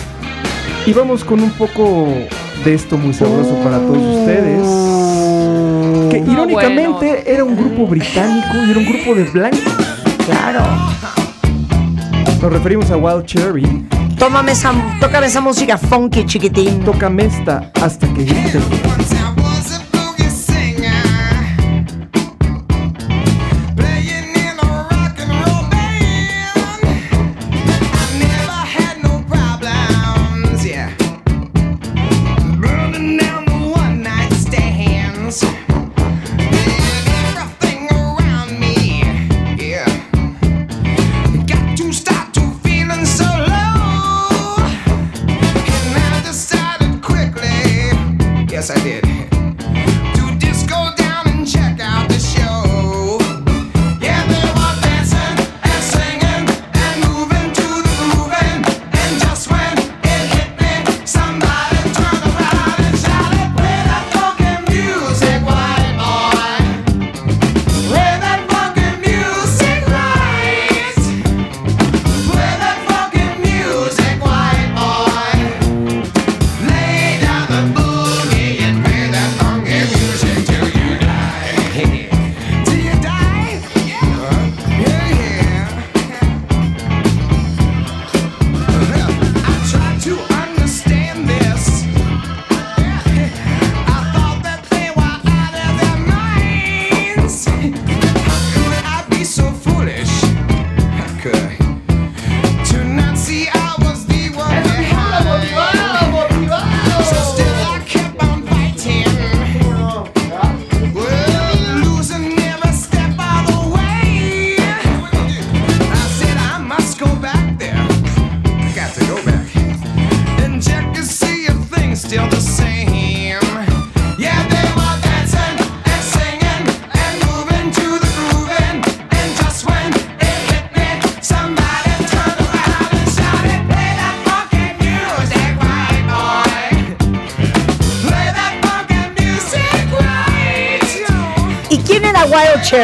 Y vamos con un poco de esto muy sabroso para todos ustedes. Que No, irónicamente era un grupo británico y era un grupo de blancos. Claro. Nos referimos a Wild Cherry. Tómame esa, tócame esa música funky, chiquitín. Tócame esta hasta que grite.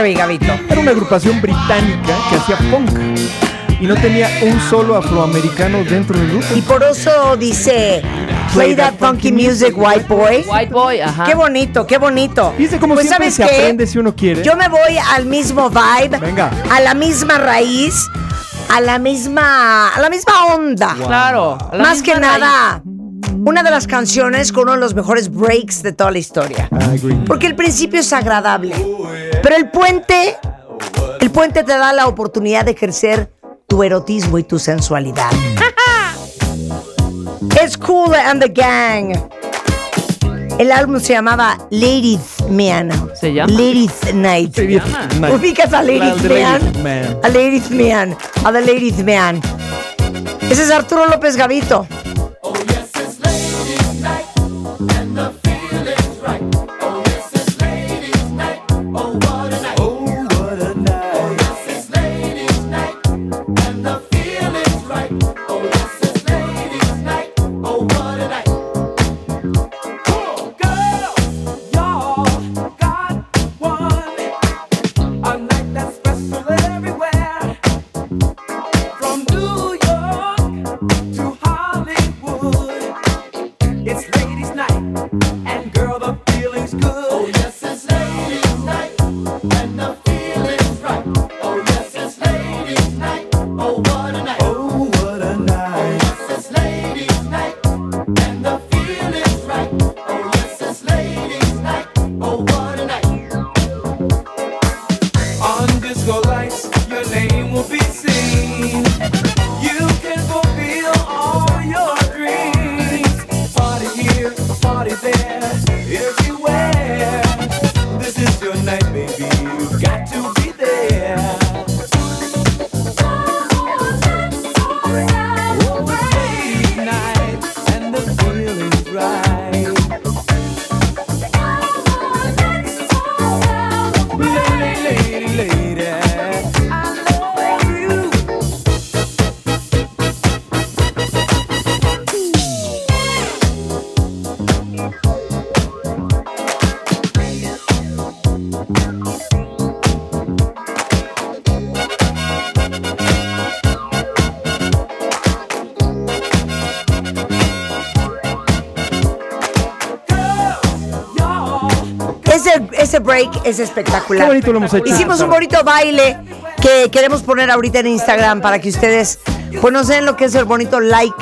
Gabito? Era una agrupación británica que hacía punk y no tenía un solo afroamericano dentro del grupo. Y por eso dice, play that funky music, white boy. White boy, ajá. Qué bonito, qué bonito. Dice como pues siempre ¿sabes se qué? aprende si uno quiere. Yo me voy al mismo vibe, Venga. a la misma raíz, a la misma, a la misma onda. Claro. a la Más que misma nada, una de las canciones con uno de los mejores breaks de toda la historia. I agree. Porque el principio es agradable, pero el puente, el puente te da la oportunidad de ejercer tu erotismo y tu sensualidad. (laughs) Es Cool and the Gang. El álbum se llamaba Ladies Man. ¿Se llama? Ladies Night. Ladies Night. ¿Ubicas a Man? Ladies Man. A Ladies Man. A The Ladies Man. Ese es Arturo López Gavito. Break es espectacular. Qué bonito lo hemos hecho. Hicimos un bonito baile que queremos poner ahorita en Instagram para que ustedes pues nos den lo que es el bonito like.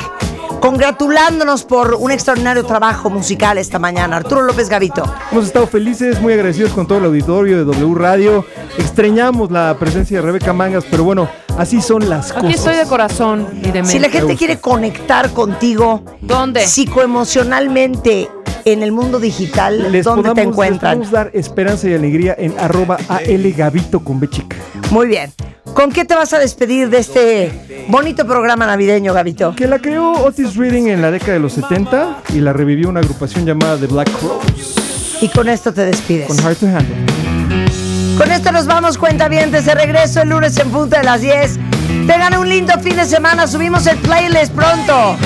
Congratulándonos por un extraordinario trabajo musical esta mañana. Arturo López Gavito. Hemos estado felices, muy agradecidos con todo el auditorio de W Radio. Extrañamos la presencia de Rebeca Mangas, pero bueno, así son las Aquí cosas. estoy de corazón y de mente. Si la gente quiere conectar contigo ¿Dónde? psicoemocionalmente en el mundo digital, Les ¿dónde podamos, te les encuentran? podemos dar esperanza y alegría en arroba algavito con B chica. Muy bien. ¿Con qué te vas a despedir de este bonito programa navideño, Gavito? Que la creó Otis Reading en la década de los 70 y la revivió una agrupación llamada The Black Crows Y con esto te despides. con Hard to Handle. Con esto nos vamos, cuenta bien, de regreso el lunes en punto de las 10. Tengan un lindo fin de semana, subimos el playlist pronto.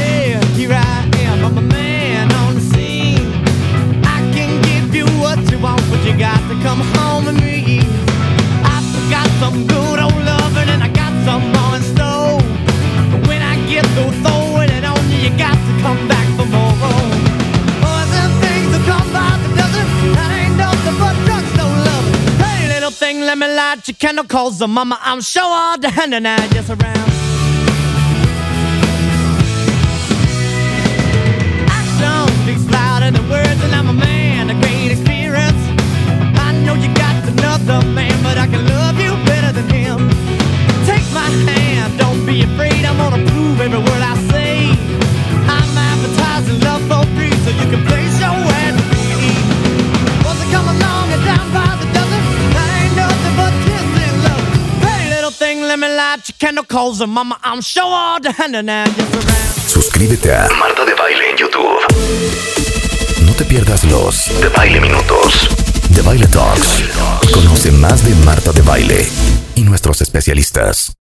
You got to come home with me. I've got some good old loving and I got some more in store. But when I get through throwing it on you, you got to come back for more. Boys and things that come by the dozen, that ain't nothing but drugstore loving. Hey, little thing, let me light your candle, cause the mama, I'm sure all the hand and I just around. I'm love for so you can place your. Suscríbete a Marta de Baile en YouTube. No te pierdas los de Baile Minutos, de Baile Talks. Conoce más de Marta de Baile y nuestros especialistas.